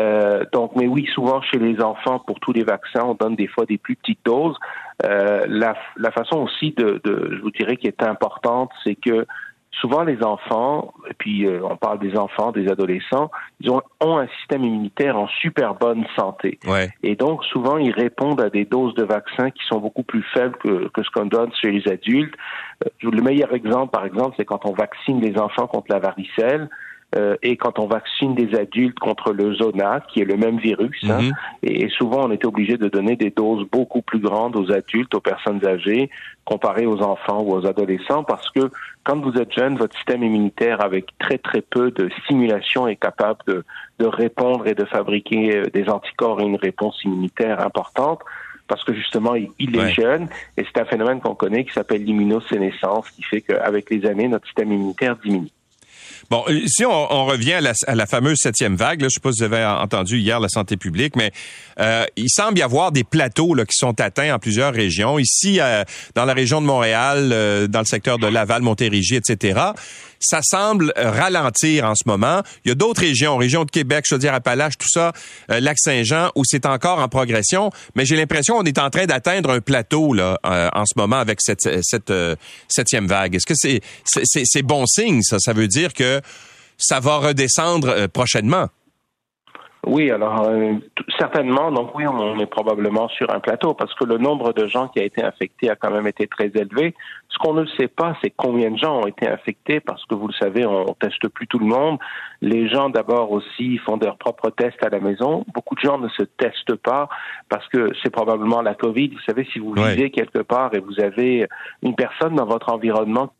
Euh, donc, mais oui, souvent chez les enfants, pour tous les vaccins, on donne des fois des plus petites doses. Euh, la, la façon aussi de, de, je vous dirais, qui est importante, c'est que souvent les enfants, et puis euh, on parle des enfants, des adolescents, ils ont, ont un système immunitaire en super bonne santé. Ouais. Et donc, souvent, ils répondent à des doses de vaccins qui sont beaucoup plus faibles que, que ce qu'on donne chez les adultes. Euh, le meilleur exemple, par exemple, c'est quand on vaccine les enfants contre la varicelle euh, et quand on vaccine des adultes contre le zona, qui est le même virus. hein. Mhm. Et souvent, on était obligé de donner des doses beaucoup plus grandes aux adultes, aux personnes âgées, comparées aux enfants ou aux adolescents, parce que quand vous êtes jeune, votre système immunitaire, avec très très peu de stimulation, est capable de, de répondre et de fabriquer euh, des anticorps et une réponse immunitaire importante. Parce que justement, il, il Ouais. est jeune et c'est un phénomène qu'on connaît qui s'appelle l'immunosénescence, qui fait qu'avec les années, notre système immunitaire diminue. Bon, euh, si on, revient à la, fameuse septième vague, je sais pas si vous avez entendu hier la santé publique, mais euh, il semble y avoir des plateaux qui sont atteints en plusieurs régions. Ici, euh, dans la région de Montréal, euh, dans le secteur de Laval, Montérégie, etc. ça semble euh, ralentir en ce moment. Il y a d'autres régions, région de Québec, Chaudière-Appalaches, tout ça, euh, Lac-Saint-Jean, où c'est encore en progression. Mais j'ai l'impression qu'on est en train d'atteindre un plateau là euh, en ce moment avec cette, cette septième vague. Est-ce que c'est c'est bon signe ça? Ça veut dire que ça va redescendre prochainement. Oui, alors euh, certainement. Donc oui, on est probablement sur un plateau parce que le nombre de gens qui a été infectés a quand même été très élevé. Ce qu'on ne sait pas, c'est combien de gens ont été infectés parce que vous le savez, on teste plus tout le monde. Les gens d'abord aussi font leurs propres tests à la maison. Beaucoup de gens ne se testent pas parce que c'est probablement la Covid. Vous savez, si vous vivez quelque part et vous avez une personne dans votre environnement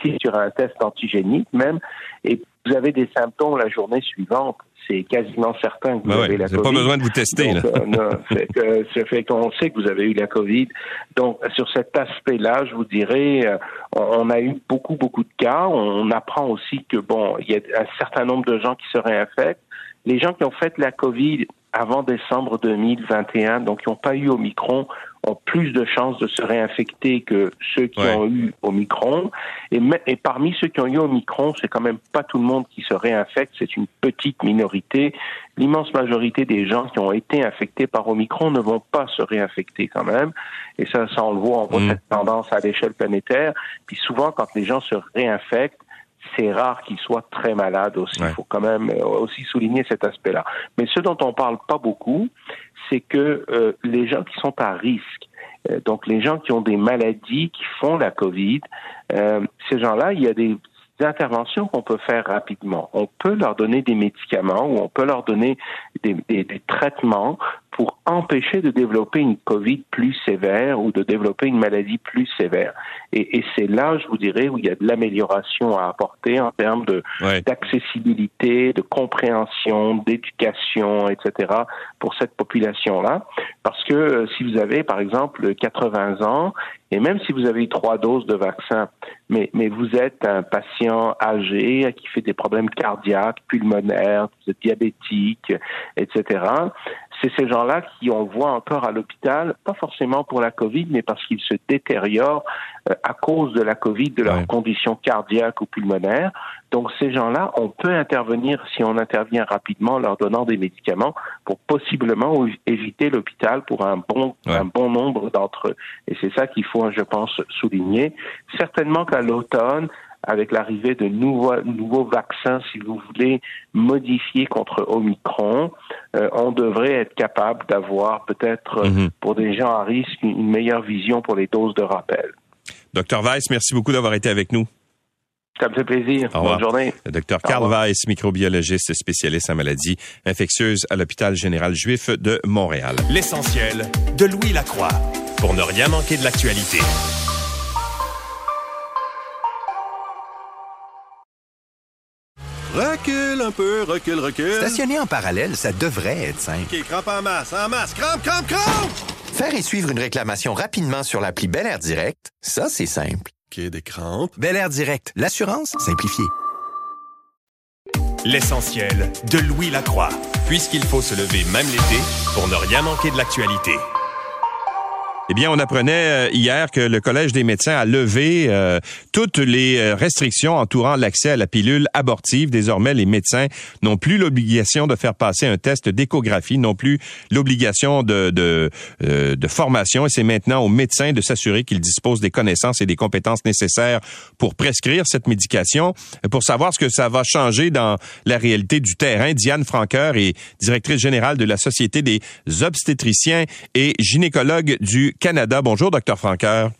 qui est sur un test antigénique même et vous avez des symptômes la journée suivante, c'est quasiment certain que vous avez la Covid. pas besoin de vous tester. Donc, euh, fait qu'on sait que vous avez eu la COVID. Donc, sur cet aspect-là, je vous dirais, euh, on a eu beaucoup, beaucoup de cas. On apprend aussi que, bon, il y a un certain nombre de gens qui se réinfectent. Les gens qui ont fait la COVID avant décembre 2021, donc qui n'ont pas eu Omicron, ont plus de chances de se réinfecter que ceux qui ont eu Omicron. Et, et parmi ceux qui ont eu Omicron, c'est quand même pas tout le monde qui se réinfecte, c'est une petite minorité. L'immense majorité des gens qui ont été infectés par Omicron ne vont pas se réinfecter quand même. Et ça, ça on le voit, on voit mm. cette tendance à l'échelle planétaire. Puis souvent, quand les gens se réinfectent, c'est rare qu'ils soient très malades aussi. Il faut quand même euh, aussi souligner cet aspect-là. Mais ce dont on parle pas beaucoup, c'est que euh, les gens qui sont à risque, euh, donc les gens qui ont des maladies qui font la COVID, ces gens-là, il y a des interventions qu'on peut faire rapidement. On peut leur donner des médicaments ou on peut leur donner des, des, des traitements pour empêcher de développer une COVID plus sévère ou de développer une maladie plus sévère. Et, et c'est là, je vous dirais, où il y a de l'amélioration à apporter en termes de d'accessibilité, de compréhension, d'éducation, etc. pour cette population-là. Parce que euh, si vous avez, par exemple, 80 ans, et même si vous avez eu trois doses de vaccin, mais, mais vous êtes un patient âgé qui fait des problèmes cardiaques, pulmonaires, diabétiques, etc., c'est ces gens-là qui on voit encore à l'hôpital, pas forcément pour la COVID, mais parce qu'ils se détériorent euh, à cause de la COVID, de leurs conditions cardiaques ou pulmonaires. Donc ces gens-là, on peut intervenir si on intervient rapidement en leur donnant des médicaments pour possiblement éviter l'hôpital pour un bon un bon nombre d'entre eux. Et c'est ça qu'il faut, je pense, souligner. Certainement qu'à l'automne, avec l'arrivée de nouveaux, nouveaux vaccins, si vous voulez, modifiés contre Omicron, euh, on devrait être capable d'avoir peut-être, mhm. pour des gens à risque, une meilleure vision pour les doses de rappel. Docteur Weiss, merci beaucoup d'avoir été avec nous. Ça me fait plaisir. Bonne journée. Le docteur Carl Weiss, microbiologiste spécialiste en maladies infectieuses à l'hôpital général juif de Montréal. L'essentiel de Louis Lacroix pour ne rien manquer de l'actualité. Recule un peu, recule, recule. Stationner en parallèle, ça devrait être simple. OK, crampe en masse, en masse, crampe, crampe, crampe! Faire et suivre une réclamation rapidement sur l'appli Bel Air Direct, ça, c'est simple. OK, des crampes. Bel Air Direct, l'assurance simplifiée. L'essentiel de Louis Lacroix, puisqu'il faut se lever même l'été pour ne rien manquer de l'actualité. Eh bien, on apprenait euh, hier que le Collège des médecins a levé euh, toutes les euh, restrictions entourant l'accès à la pilule abortive. Désormais, les médecins n'ont plus l'obligation de faire passer un test d'échographie, non plus l'obligation de, de, de, formation. Et c'est maintenant aux médecins de s'assurer qu'ils disposent des connaissances et des compétences nécessaires pour prescrire cette médication. Pour savoir ce que ça va changer dans la réalité du terrain, Diane Franqueur est directrice générale de la Société des obstétriciens et gynécologues du Canada. Bonjour, docteur Franqueur.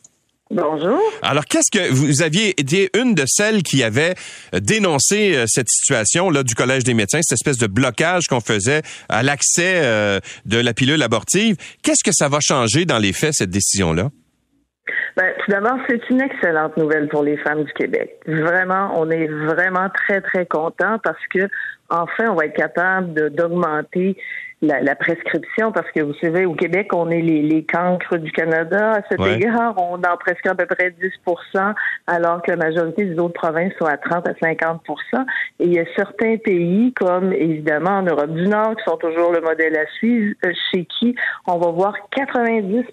Bonjour. Alors, qu'est-ce que vous aviez été une de celles qui avait euh, dénoncé euh, cette situation là du Collège des médecins, cette espèce de blocage qu'on faisait à l'accès euh, de la pilule abortive? Qu'est-ce que ça va changer dans les faits cette décision là ben, tout d'abord, c'est une excellente nouvelle pour les femmes du Québec. Vraiment, on est vraiment très, très content parce que enfin, on va être capable d'augmenter la, prescription, parce que vous savez, au Québec, on est les, les cancres du Canada. À cet égard, on en presque à peu près 10% alors que la majorité des autres provinces sont à 30 à 50 Et il y a certains pays, comme évidemment en Europe du Nord, qui sont toujours le modèle à suivre, euh, chez qui on va voir 90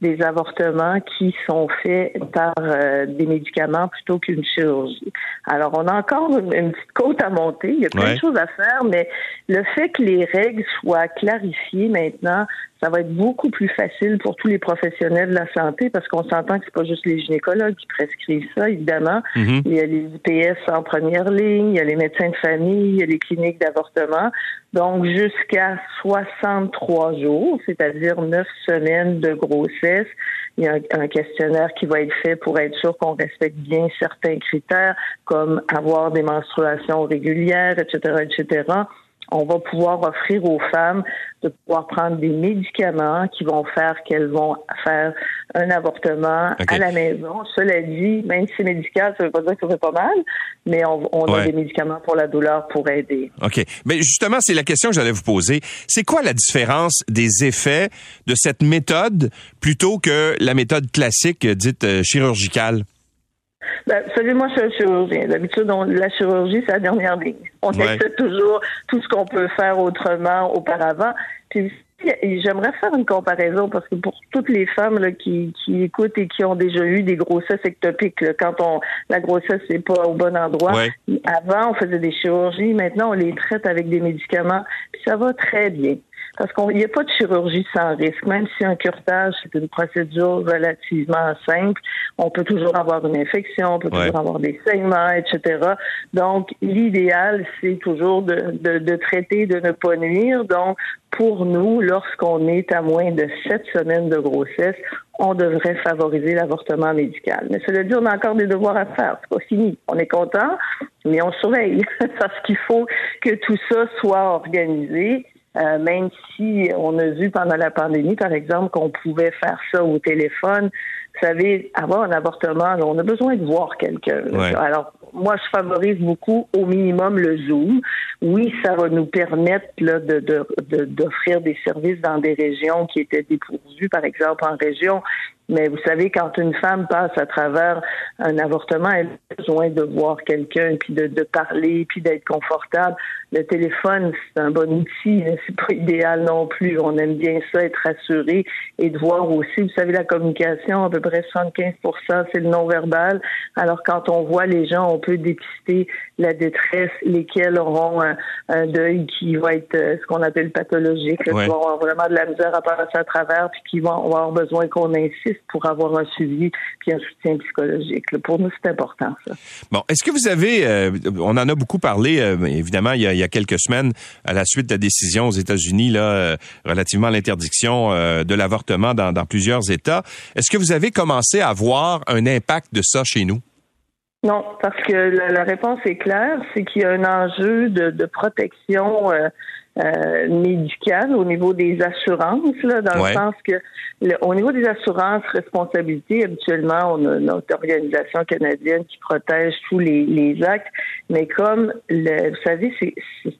des avortements qui sont faits par euh, des médicaments plutôt qu'une chirurgie. Alors, on a encore une, petite côte à monter. Il y a plein de choses à faire, mais le fait que les règles soient clarifiées maintenant, ça va être beaucoup plus facile pour tous les professionnels de la santé parce qu'on s'entend que c'est pas juste les gynécologues qui prescrivent ça, évidemment. Mm-hmm. Il y a les IPS en première ligne, il y a les médecins de famille, il y a les cliniques d'avortement. Donc, jusqu'à 63 jours, c'est-à-dire 9 semaines de grossesse, il y a un, questionnaire qui va être fait pour être sûr qu'on respecte bien certains critères, comme avoir des menstruations régulières, etc., etc on va pouvoir offrir aux femmes de pouvoir prendre des médicaments qui vont faire qu'elles vont faire un avortement à la maison. Cela dit, même si c'est médical, ça ne veut pas dire que ça fait pas mal, mais on, a des médicaments pour la douleur pour aider. OK. Mais justement, c'est la question que j'allais vous poser. C'est quoi la différence des effets de cette méthode plutôt que la méthode classique dite euh, chirurgicale? Ben, vous savez, moi, je suis chirurgien. D'habitude, la chirurgie, c'est la dernière ligne. On essaie toujours tout ce qu'on peut faire autrement auparavant. Puis J'aimerais faire une comparaison parce que pour toutes les femmes là, qui, qui écoutent et qui ont déjà eu des grossesses ectopiques, quand on la grossesse n'est pas au bon endroit, avant on faisait des chirurgies, maintenant on les traite avec des médicaments, puis ça va très bien parce qu'il n'y a pas de chirurgie sans risque. Même si un curtage, c'est une procédure relativement simple, on peut toujours avoir une infection, on peut toujours avoir des saignements, etc. Donc, l'idéal, c'est toujours de, de, de, traiter, de ne pas nuire. Donc, pour nous, lorsqu'on est à moins de sept semaines de grossesse, on devrait favoriser l'avortement médical. Mais cela dit, on a encore des devoirs à faire. C'est pas fini. On est content, mais on surveille parce qu'il faut que tout ça soit organisé euh, même si on a vu pendant la pandémie, par exemple, qu'on pouvait faire ça au téléphone. Vous savez, avoir un avortement, on a besoin de voir quelqu'un. Alors, moi, je favorise beaucoup au minimum le Zoom. Oui, ça va nous permettre là, de, d'offrir des services dans des régions qui étaient dépourvues, par exemple en région mais vous savez, quand une femme passe à travers un avortement, elle a besoin de voir quelqu'un, puis de, de parler, puis d'être confortable. Le téléphone, c'est un bon outil, mais c'est pas idéal non plus. On aime bien ça, être rassuré et de voir aussi, vous savez, la communication, à peu près 75 c'est le non-verbal. Alors, quand on voit les gens, on peut dépister la détresse, lesquels auront un, deuil qui va être euh, ce qu'on appelle pathologique, qui vont avoir vraiment de la misère à passer à travers, puis qui vont avoir besoin qu'on insiste pour avoir un suivi puis un soutien psychologique. Pour nous, c'est important, ça. Bon, est-ce que vous avez, euh, on en a beaucoup parlé, euh, évidemment, il y, a, y, a, quelques semaines, à la suite de la décision aux États-Unis, là, euh, relativement à l'interdiction de l'avortement dans, plusieurs États. Est-ce que vous avez commencé à voir un impact de ça chez nous? Non, parce que la, réponse est claire, c'est qu'il y a un enjeu de, de protection euh, euh, médicale au niveau des assurances, là, dans le sens que au niveau des assurances responsabilité, habituellement, on a notre organisation canadienne qui protège tous les, les actes, mais comme le, vous savez, c'est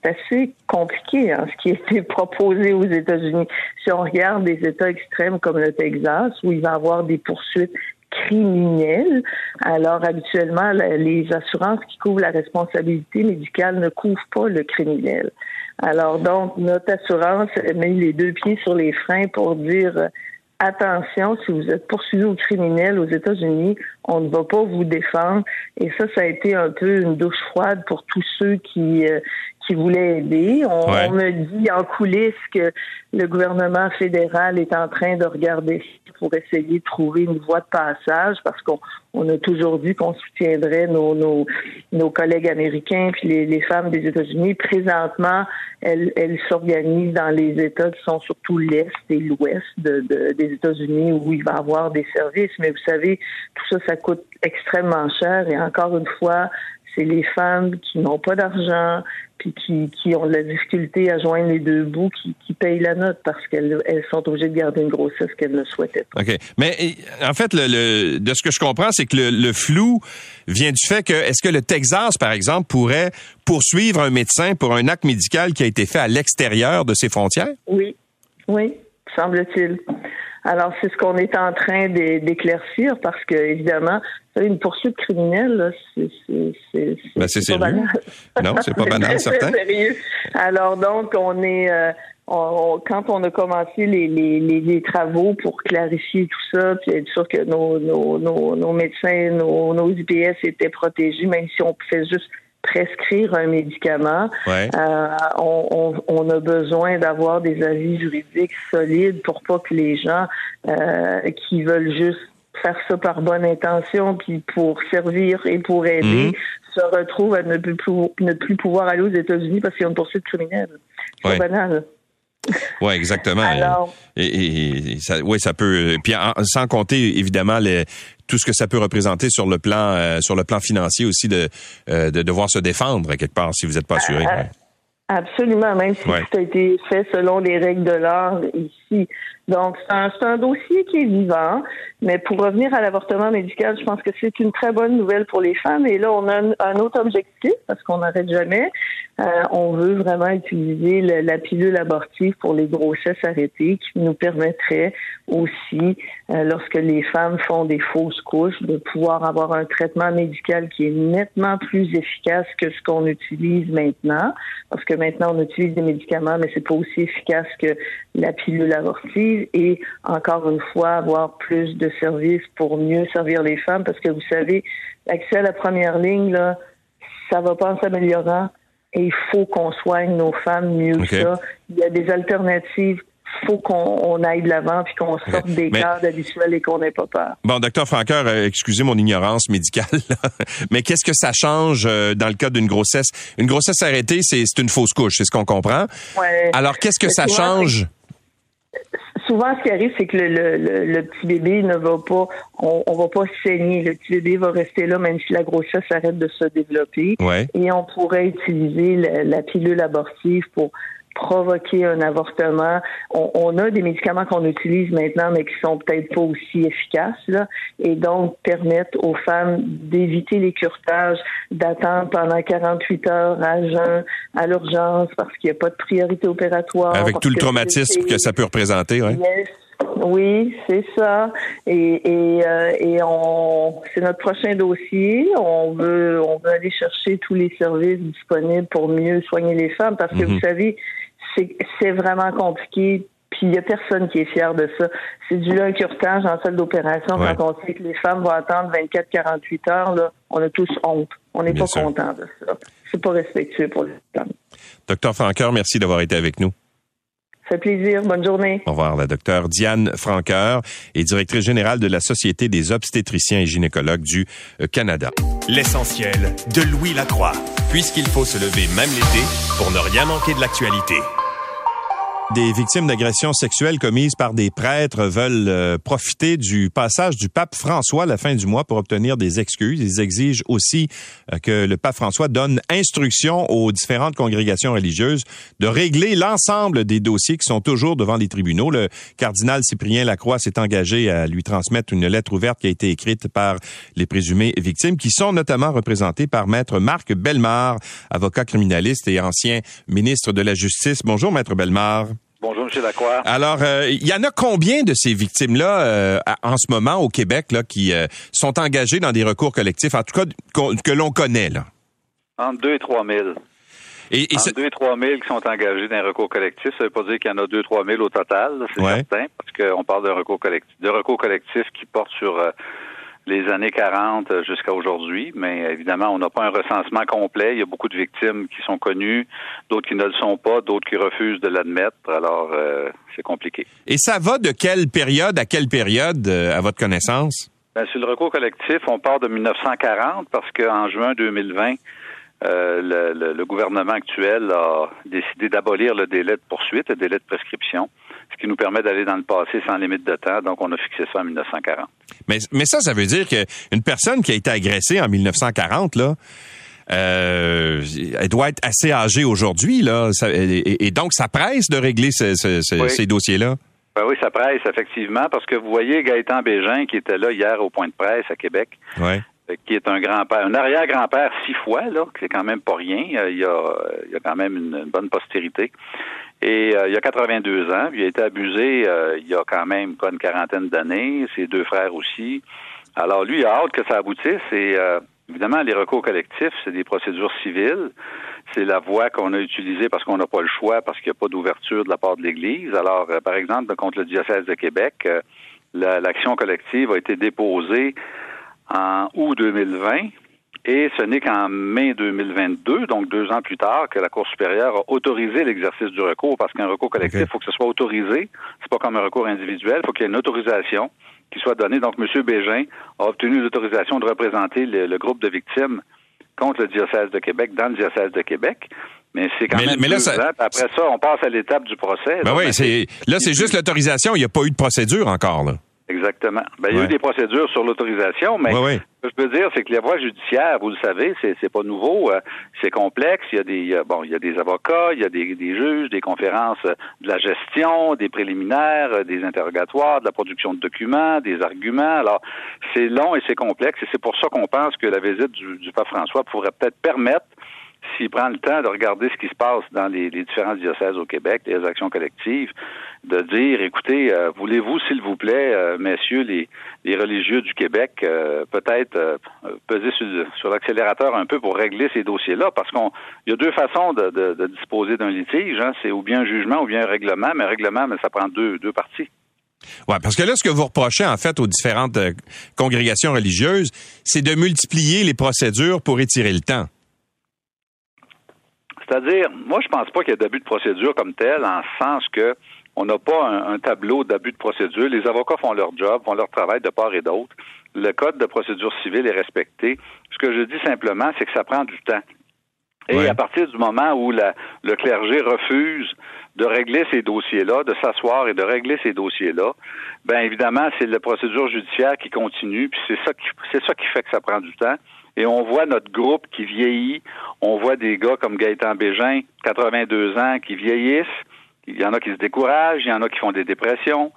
assez compliqué hein, ce qui a été proposé aux États-Unis. Si on regarde des États extrêmes comme le Texas, où il va y avoir des poursuites criminel. Alors, habituellement, les assurances qui couvrent la responsabilité médicale ne couvrent pas le criminel. Alors, donc, notre assurance met les deux pieds sur les freins pour dire euh, attention, si vous êtes poursuivi au criminel aux États-Unis, on ne va pas vous défendre. Et ça, ça a été un peu une douche froide pour tous ceux qui euh, qui voulaient aider. On, on, me dit en coulisses que le gouvernement fédéral est en train de regarder pour essayer de trouver une voie de passage parce qu'on on a toujours dit qu'on soutiendrait nos, collègues américains puis les, femmes des États-Unis. Présentement, elles, s'organisent dans les États qui sont surtout l'Est et l'Ouest de, de, des États-Unis où il va y avoir des services. Mais vous savez, tout ça, ça coûte extrêmement cher et encore une fois, c'est les femmes qui n'ont pas d'argent, puis qui, qui ont de la difficulté à joindre les deux bouts, qui, qui payent la note parce qu'elles elles sont obligées de garder une grossesse qu'elles ne souhaitaient pas. OK. Mais en fait, le, le, de ce que je comprends, c'est que le, le, flou vient du fait que est-ce que le Texas, par exemple, pourrait poursuivre un médecin pour un acte médical qui a été fait à l'extérieur de ses frontières? Oui, oui, semble-t-il. Alors, c'est ce qu'on est en train d'éclaircir parce que, évidemment, une poursuite criminelle, c'est ben, pas banal. Non, c'est pas banal, certain. sérieux. Alors, donc, on est... Euh, on, quand on a commencé les, les, les, travaux pour clarifier tout ça, puis être sûr que nos, nos, nos, nos médecins, nos, nos IPS étaient protégés, même si on pouvait juste prescrire un médicament, euh, on, on, a besoin d'avoir des avis juridiques solides pour pas que les gens euh, qui veulent juste faire ça par bonne intention puis pour servir et pour aider mhm. se retrouvent à ne plus, ne plus pouvoir aller aux États-Unis parce qu'ils ont une poursuite criminelle. C'est banal. Oui, exactement. et, ça, oui, ça peut. Puis sans compter évidemment les, tout ce que ça peut représenter sur le plan euh, sur le plan financier aussi de, euh, de devoir se défendre quelque part si vous n'êtes pas assuré. Euh, absolument, même si tout a été fait selon les règles de l'art ici. Donc, c'est un, un, dossier qui est vivant. Mais pour revenir à l'avortement médical, je pense que c'est une très bonne nouvelle pour les femmes. Et là, on a un, autre objectif, parce qu'on n'arrête jamais. Euh, on veut vraiment utiliser la pilule abortive pour les grossesses arrêtées, qui nous permettrait aussi, euh, lorsque les femmes font des fausses couches, de pouvoir avoir un traitement médical qui est nettement plus efficace que ce qu'on utilise maintenant. Parce que maintenant, on utilise des médicaments, mais c'est pas aussi efficace que la pilule abortive. Et encore une fois, avoir plus de services pour mieux servir les femmes parce que vous savez, l'accès à la première ligne, là, ça va pas en s'améliorant et il faut qu'on soigne nos femmes mieux que ça. Il y a des alternatives faut qu'on aille de l'avant puis qu'on sorte des cadres habituels et qu'on n'ait pas peur. Bon, docteur Franqueur, euh, excusez mon ignorance médicale, mais qu'est-ce que ça change euh, dans le cas d'une grossesse? Une grossesse arrêtée, c'est une fausse couche, c'est ce qu'on comprend. Ouais. Alors, qu'est-ce que ça change? Souvent, ce qui arrive, c'est que le, le, petit bébé ne va pas, on, on, va pas saigner. Le petit bébé va rester là, même si la grossesse arrête de se développer. Et on pourrait utiliser la pilule abortive pour provoquer un avortement. On, a des médicaments qu'on utilise maintenant, mais qui sont peut-être pas aussi efficaces, là, et donc permettent aux femmes d'éviter les curetages, d'attendre pendant 48 heures à jeun, à l'urgence, parce qu'il n'y a pas de priorité opératoire. Avec tout le traumatisme que ça peut représenter, oui. Oui, c'est ça. Et, et, euh, et on, c'est notre prochain dossier. On veut, on veut aller chercher tous les services disponibles pour mieux soigner les femmes parce que vous mhm. savez, c'est vraiment compliqué. Puis il n'y a personne qui est fier de ça. C'est du curtage en salle d'opération quand on sait que les femmes vont attendre 24-48 heures. Là, on a tous honte. On n'est pas content de ça. C'est pas respectueux pour les femmes. Docteur Franqueur, merci d'avoir été avec nous. Ça fait plaisir. Bonne journée. Au revoir. La docteure Diane Franqueur est directrice générale de la Société des obstétriciens et gynécologues du euh, Canada. L'essentiel de Louis Lacroix. Puisqu'il faut se lever même l'été pour ne rien manquer de l'actualité. Des victimes d'agressions sexuelles commises par des prêtres veulent euh, profiter du passage du pape François à la fin du mois pour obtenir des excuses. Ils exigent aussi euh, que le pape François donne instruction aux différentes congrégations religieuses de régler l'ensemble des dossiers qui sont toujours devant les tribunaux. Le cardinal Cyprien Lacroix s'est engagé à lui transmettre une lettre ouverte qui a été écrite par les présumées victimes, qui sont notamment représentées par maître Marc Belmar, avocat criminaliste et ancien ministre de la Justice. Bonjour, maître Belmar. Bonjour, M. Lacroix. Alors, euh, il y en a combien de ces victimes-là euh, en ce moment au Québec là, qui euh, sont engagées dans des recours collectifs, en tout cas que l'on connaît? Là? Entre 2 et 3 000. Et, et Entre 2 et 3 000 qui sont engagés dans un recours collectif. Ça ne veut pas dire qu'il y en a 2 3 000 au total, c'est certain, parce qu'on parle d'un recours collectif, de recours collectif qui porte sur les années 40 jusqu'à aujourd'hui, mais évidemment, on n'a pas un recensement complet. Il y a beaucoup de victimes qui sont connues, d'autres qui ne le sont pas, d'autres qui refusent de l'admettre. Alors, euh, c'est compliqué. Et ça va de quelle période à quelle période, euh, à votre connaissance? Bien, sur le recours collectif, on part de 1940 parce qu'en juin 2020, euh, le, le, gouvernement actuel a décidé d'abolir le délai de poursuite, le délai de prescription qui nous permet d'aller dans le passé sans limite de temps. Donc, on a fixé ça en 1940. Mais, mais ça, ça veut dire qu'une personne qui a été agressée en 1940, là, euh, elle doit être assez âgée aujourd'hui, là. et, donc, ça presse de régler ces dossiers-là? Ben oui, ça presse, effectivement, parce que vous voyez Gaëtan Bégin, qui était là hier au point de presse à Québec, ouais. Euh, qui est un grand-père, un arrière-grand-père six fois, là, c'est quand même pas rien. Euh, il a, il a quand même une, bonne postérité. Et il y a 82 ans, il a été abusé il y a quand même pas une quarantaine d'années, ses deux frères aussi. Alors lui, il a hâte que ça aboutisse et évidemment, les recours collectifs, c'est des procédures civiles c'est la voie qu'on a utilisée parce qu'on n'a pas le choix, parce qu'il n'y a pas d'ouverture de la part de l'Église. Alors, euh, par exemple, contre le diocèse de Québec, euh, l'action collective a été déposée en août 2020 et ce n'est qu'en mai 2022, donc deux ans plus tard, que la Cour supérieure a autorisé l'exercice du recours parce qu'un recours collectif, il faut que ce soit autorisé. C'est pas comme un recours individuel, il faut qu'il y ait une autorisation qui soit donnée. Donc, M. Bégin a obtenu l'autorisation de représenter le groupe de victimes contre le diocèse de Québec dans le diocèse de Québec. Mais c'est quand même là, Après ça, on passe à l'étape du procès. Ben oui, c'est là, c'est juste l'autorisation. Il n'y a pas eu de procédure encore. Là. Exactement. Ben, il y a eu des procédures sur l'autorisation, mais ce que je peux dire, c'est que les voies judiciaires, vous le savez, c'est, c'est pas nouveau, euh, c'est complexe. Il y a des bon, il y a des avocats, il y a des, des juges, des conférences de la gestion, des préliminaires, euh, des interrogatoires, de la production de documents, des arguments. Alors, c'est long et c'est complexe, et c'est pour ça qu'on pense que la visite du, du pape François pourrait peut-être permettre s'il prend le temps de regarder ce qui se passe dans les, différents diocèses au Québec, les actions collectives, de dire, écoutez, euh, voulez-vous, s'il vous plaît, euh, messieurs les, religieux du Québec, euh, peut-être peser sur, l'accélérateur un peu pour régler ces dossiers-là, parce qu'il y a deux façons de, disposer d'un litige, hein. c'est ou bien un jugement ou bien un règlement, mais un règlement, mais ça prend deux, deux parties. Ouais, parce que là, ce que vous reprochez en fait aux différentes congrégations religieuses, c'est de multiplier les procédures pour étirer le temps. C'est-à-dire, moi, je pense pas qu'il y ait d'abus de procédure comme tel, en sens que on n'a pas un, tableau d'abus de procédure. Les avocats font leur job, font leur travail de part et d'autre. Le code de procédure civile est respecté. Ce que je dis simplement, c'est que ça prend du temps. Et à partir du moment où le clergé refuse de régler ces dossiers-là, de s'asseoir et de régler ces dossiers-là, ben évidemment, c'est la procédure judiciaire qui continue, puis c'est ça qui c'est ça qui fait que ça prend du temps et on voit notre groupe qui vieillit. On voit des gars comme Gaëtan Bégin, 82 ans, qui vieillissent. Il y en a qui se découragent, il y en a qui font des dépressions.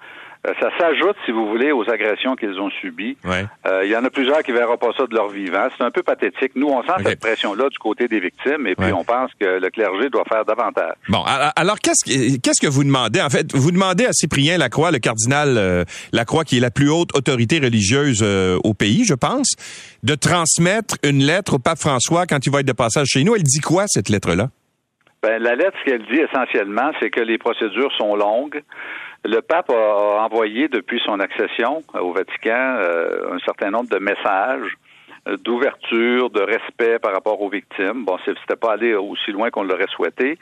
Euh, ça s'ajoute, si vous voulez, aux agressions qu'ils ont subies. Euh, il y en a plusieurs qui ne verront pas ça de leur vivant. C'est un peu pathétique. Nous, on sent cette pression-là du côté des victimes et puis on pense que le clergé doit faire davantage. Bon, alors qu'est-ce qu'est-ce que vous demandez? En fait, vous demandez à Cyprien Lacroix, le cardinal euh, Lacroix, qui est la plus haute autorité religieuse au pays, je pense, de transmettre une lettre au pape François quand il va être de passage chez nous. Elle dit quoi, cette lettre-là? Ben, la lettre, ce qu'elle dit essentiellement, c'est que les procédures sont longues, le pape a envoyé depuis son accession au Vatican euh, un certain nombre de messages euh, d'ouverture, de respect par rapport aux victimes. Bon, c'était pas allé aussi loin qu'on l'aurait souhaité.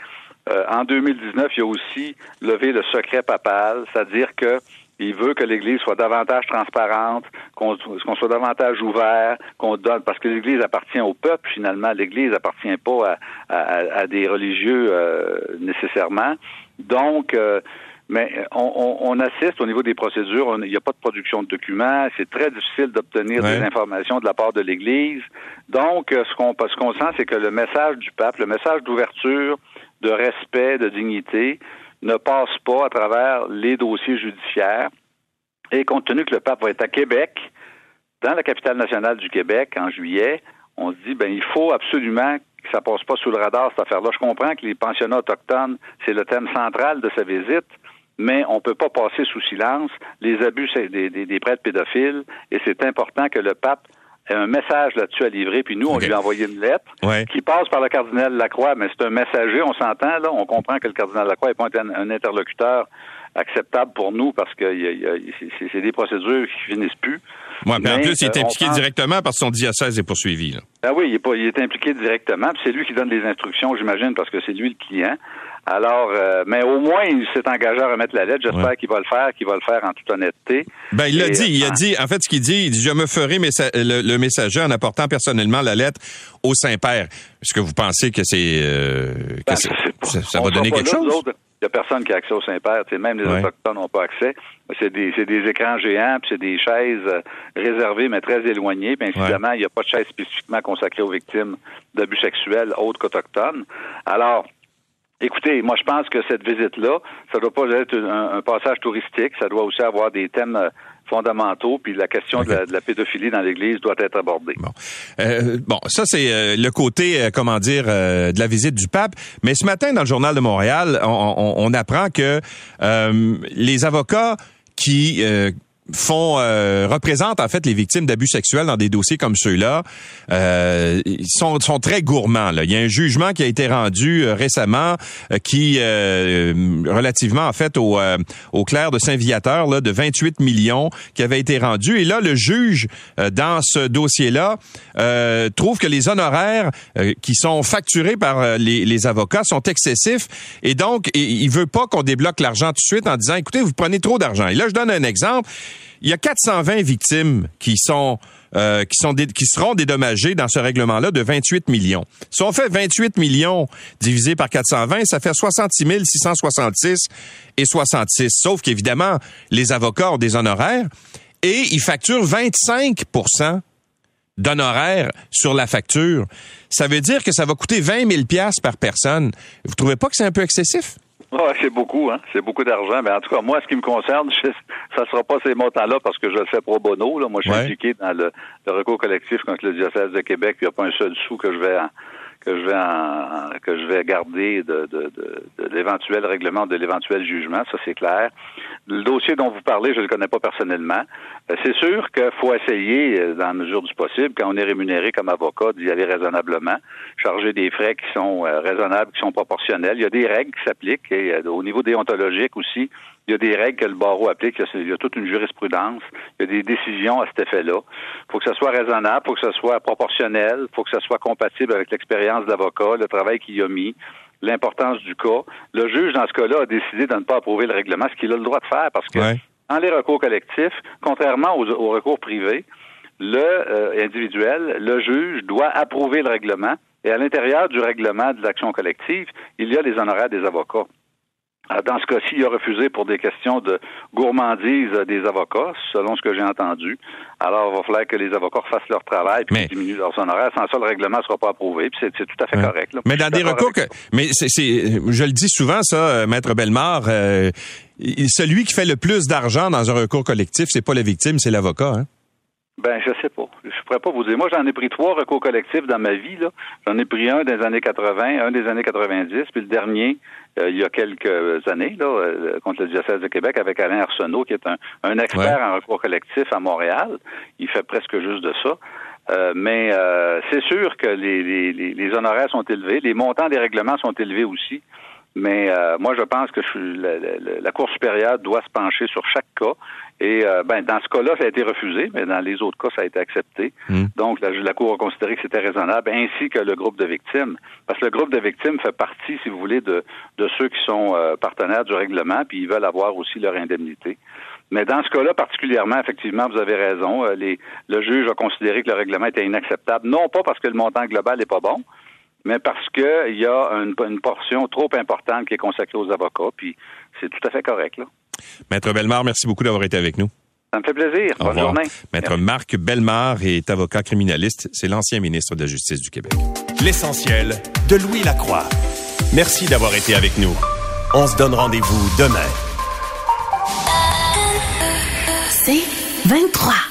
Euh, en 2019, il a aussi levé le secret papal, c'est-à-dire que il veut que l'Église soit davantage transparente, qu'on soit davantage ouvert, qu'on donne, parce que l'Église appartient au peuple finalement. L'Église appartient pas à, des religieux nécessairement. Donc, mais euh, on, assiste au niveau des procédures, il n'y a pas de production de documents, c'est très difficile d'obtenir des informations de la part de l'Église. Donc, euh, ce qu'on ce qu'on sent, c'est que le message du pape, le message d'ouverture, de respect, de dignité, ne passe pas à travers les dossiers judiciaires. Et compte tenu que le pape va être à Québec, dans la capitale nationale du Québec, en juillet, on se dit, ben, il faut absolument que ça passe pas sous le radar, cette affaire-là. Je comprends que les pensionnats autochtones, c'est le thème central de sa visite, mais on ne peut pas passer sous silence les abus des, prêtres pédophiles et c'est important que le pape un message là-dessus à livrer. Puis nous, on lui a envoyé une lettre qui passe par le cardinal Lacroix, mais c'est un messager, on s'entend, là, on comprend que le cardinal Lacroix n'est pas un, interlocuteur acceptable pour nous parce que c'est des procédures qui finissent plus. Oui, mais, en plus, il est euh, impliqué directement parce que son diocèse est poursuivi. Là. Ah oui, il est, pas, il est impliqué directement. C'est lui qui donne les instructions, j'imagine, parce que c'est lui le client. Alors, euh, mais au moins, il s'est engagé à remettre la lettre. J'espère qu'il va le faire, qu'il va le faire en toute honnêteté. Ben, il l'a dit. Il a euh, dit, en fait, ce qu'il dit, il dit, je me ferai le, messager en apportant personnellement la lettre au Saint-Père. Est-ce que vous pensez que c'est, euh, ben, ça, va donner quelque chose? Il n'y a personne qui a accès au Saint-Père. Même les Autochtones n'ont pas accès. C'est des, des écrans géants, puis c'est des chaises euh, réservées, mais très éloignées. Puis incidemment, il n'y a pas de chaise spécifiquement consacrée aux victimes d'abus sexuels autres qu'autochtones. Alors, Écoutez, moi je pense que cette visite-là, ça doit pas être un, passage touristique, ça doit aussi avoir des thèmes euh, fondamentaux, puis la question de, la, pédophilie dans l'Église doit être abordée. Bon, euh, bon ça c'est euh, le côté, comment dire, de la visite du pape. Mais ce matin, dans le journal de Montréal, on, on apprend que les avocats qui font euh, représentent en fait les victimes d'abus sexuels dans des dossiers comme ceux-là. Euh, ils sont, sont très gourmands. Là. Il y a un jugement qui a été rendu euh, récemment euh, qui relativement en fait au, au clerc de Saint-Viateur là, de 28 millions qui avait été rendu. Et là, le juge dans ce dossier-là trouve que les honoraires qui sont facturés par les, les, avocats sont excessifs et donc il veut pas qu'on débloque l'argent tout de suite en disant écoutez vous prenez trop d'argent. Et là je donne un exemple il y a 420 victimes euh, qui seront dédommagées dans ce règlement-là de 28 millions. Si on fait 28 millions divisé par 420, ça fait 66 666 et 66. Sauf qu'évidemment, les avocats ont des honoraires et ils facturent 25% d'honoraires sur la facture. Ça veut dire que ça va coûter 20 000 par personne. Vous trouvez pas que c'est un peu excessif? Ouais, c'est beaucoup, hein. C'est beaucoup d'argent. Mais en tout cas, moi, ce qui me concerne, je, ça sera pas ces montants-là parce que je le fais pro bono. Là. Moi, je suis impliqué dans le, recours collectif contre le diocèse de Québec. Il n'y a pas un seul sou que je vais que je vais que je vais garder de, de, de, de l'éventuel règlement, de l'éventuel jugement, ça c'est clair. Le dossier dont vous parlez, je ne le connais pas personnellement. Euh, c'est sûr qu'il faut essayer, euh, dans la mesure du possible, quand on est rémunéré comme avocat, d'y aller raisonnablement, charger des frais qui sont euh, raisonnables, qui sont proportionnels. Il y a des règles qui s'appliquent et au niveau déontologique aussi, il y a des règles que le barreau applique. Il y a toute une jurisprudence. Il y a des décisions à cet effet-là. Il faut que ça soit raisonnable, il faut que ça soit proportionnel, il faut que ça soit compatible avec l'expérience de l'avocat, le travail qu'il y a mis l'importance du cas. Le juge, dans ce cas-là, a décidé de ne pas approuver le règlement, ce qu'il a le droit de faire parce que dans les recours collectifs, contrairement aux, recours privés, le euh, individuel, le juge doit approuver le règlement et à l'intérieur du règlement de l'action collective, il y a les honoraires des avocats. Euh, dans ce cas-ci, il a refusé pour des questions de gourmandise des avocats, selon ce que j'ai entendu. Alors, il va falloir que les avocats fassent leur travail puis diminuent leurs honoraires. Sans ça, le règlement ne sera pas approuvé. Puis c'est tout à fait correct. Mais dans des recours, que, mais c'est, je le dis souvent, ça, euh, Maître Bellemare, euh, celui qui fait le plus d'argent dans un recours collectif, c'est pas la victime, c'est l'avocat. Hein? Ben, je sais pas. Je pourrais pas vous dire. Moi, j'en ai pris trois recours collectifs dans ma vie. J'en ai pris un des années 80, un des années 90, puis le dernier, euh, il y a quelques années, là, euh, contre le diocèse de Québec, avec Alain Arsenault, qui est un, expert en recours collectif à Montréal. Il fait presque juste de ça. Euh, mais c'est sûr que les, les, les, honoraires sont élevés, les montants des règlements sont élevés aussi. Mais euh, moi, je pense que la, Cour supérieure doit se pencher sur chaque cas. Et euh, ben, dans ce cas-là, ça a été refusé, mais dans les autres cas, ça a été accepté. Hmm. Donc, la, Cour a considéré que c'était raisonnable, ainsi que le groupe de victimes. Parce que le groupe de victimes fait partie, si vous voulez, de, de ceux qui sont euh, partenaires du règlement, puis ils veulent avoir aussi leur indemnité. Mais dans ce cas-là particulièrement, effectivement, vous avez raison. Les, le juge a considéré que le règlement était inacceptable, non pas parce que le montant global n'est pas bon, mais parce qu'il y a une, portion trop importante qui est consacrée aux avocats, puis c'est tout à fait correct. Là. Maître Bellemare, merci beaucoup d'avoir été avec nous. Ça me fait plaisir. Bonne journée. Maître Marc Bellemare est avocat criminaliste. C'est l'ancien ministre de la Justice du Québec. L'essentiel de Louis Lacroix. Merci d'avoir été avec nous. On se donne rendez-vous demain. C'est 23.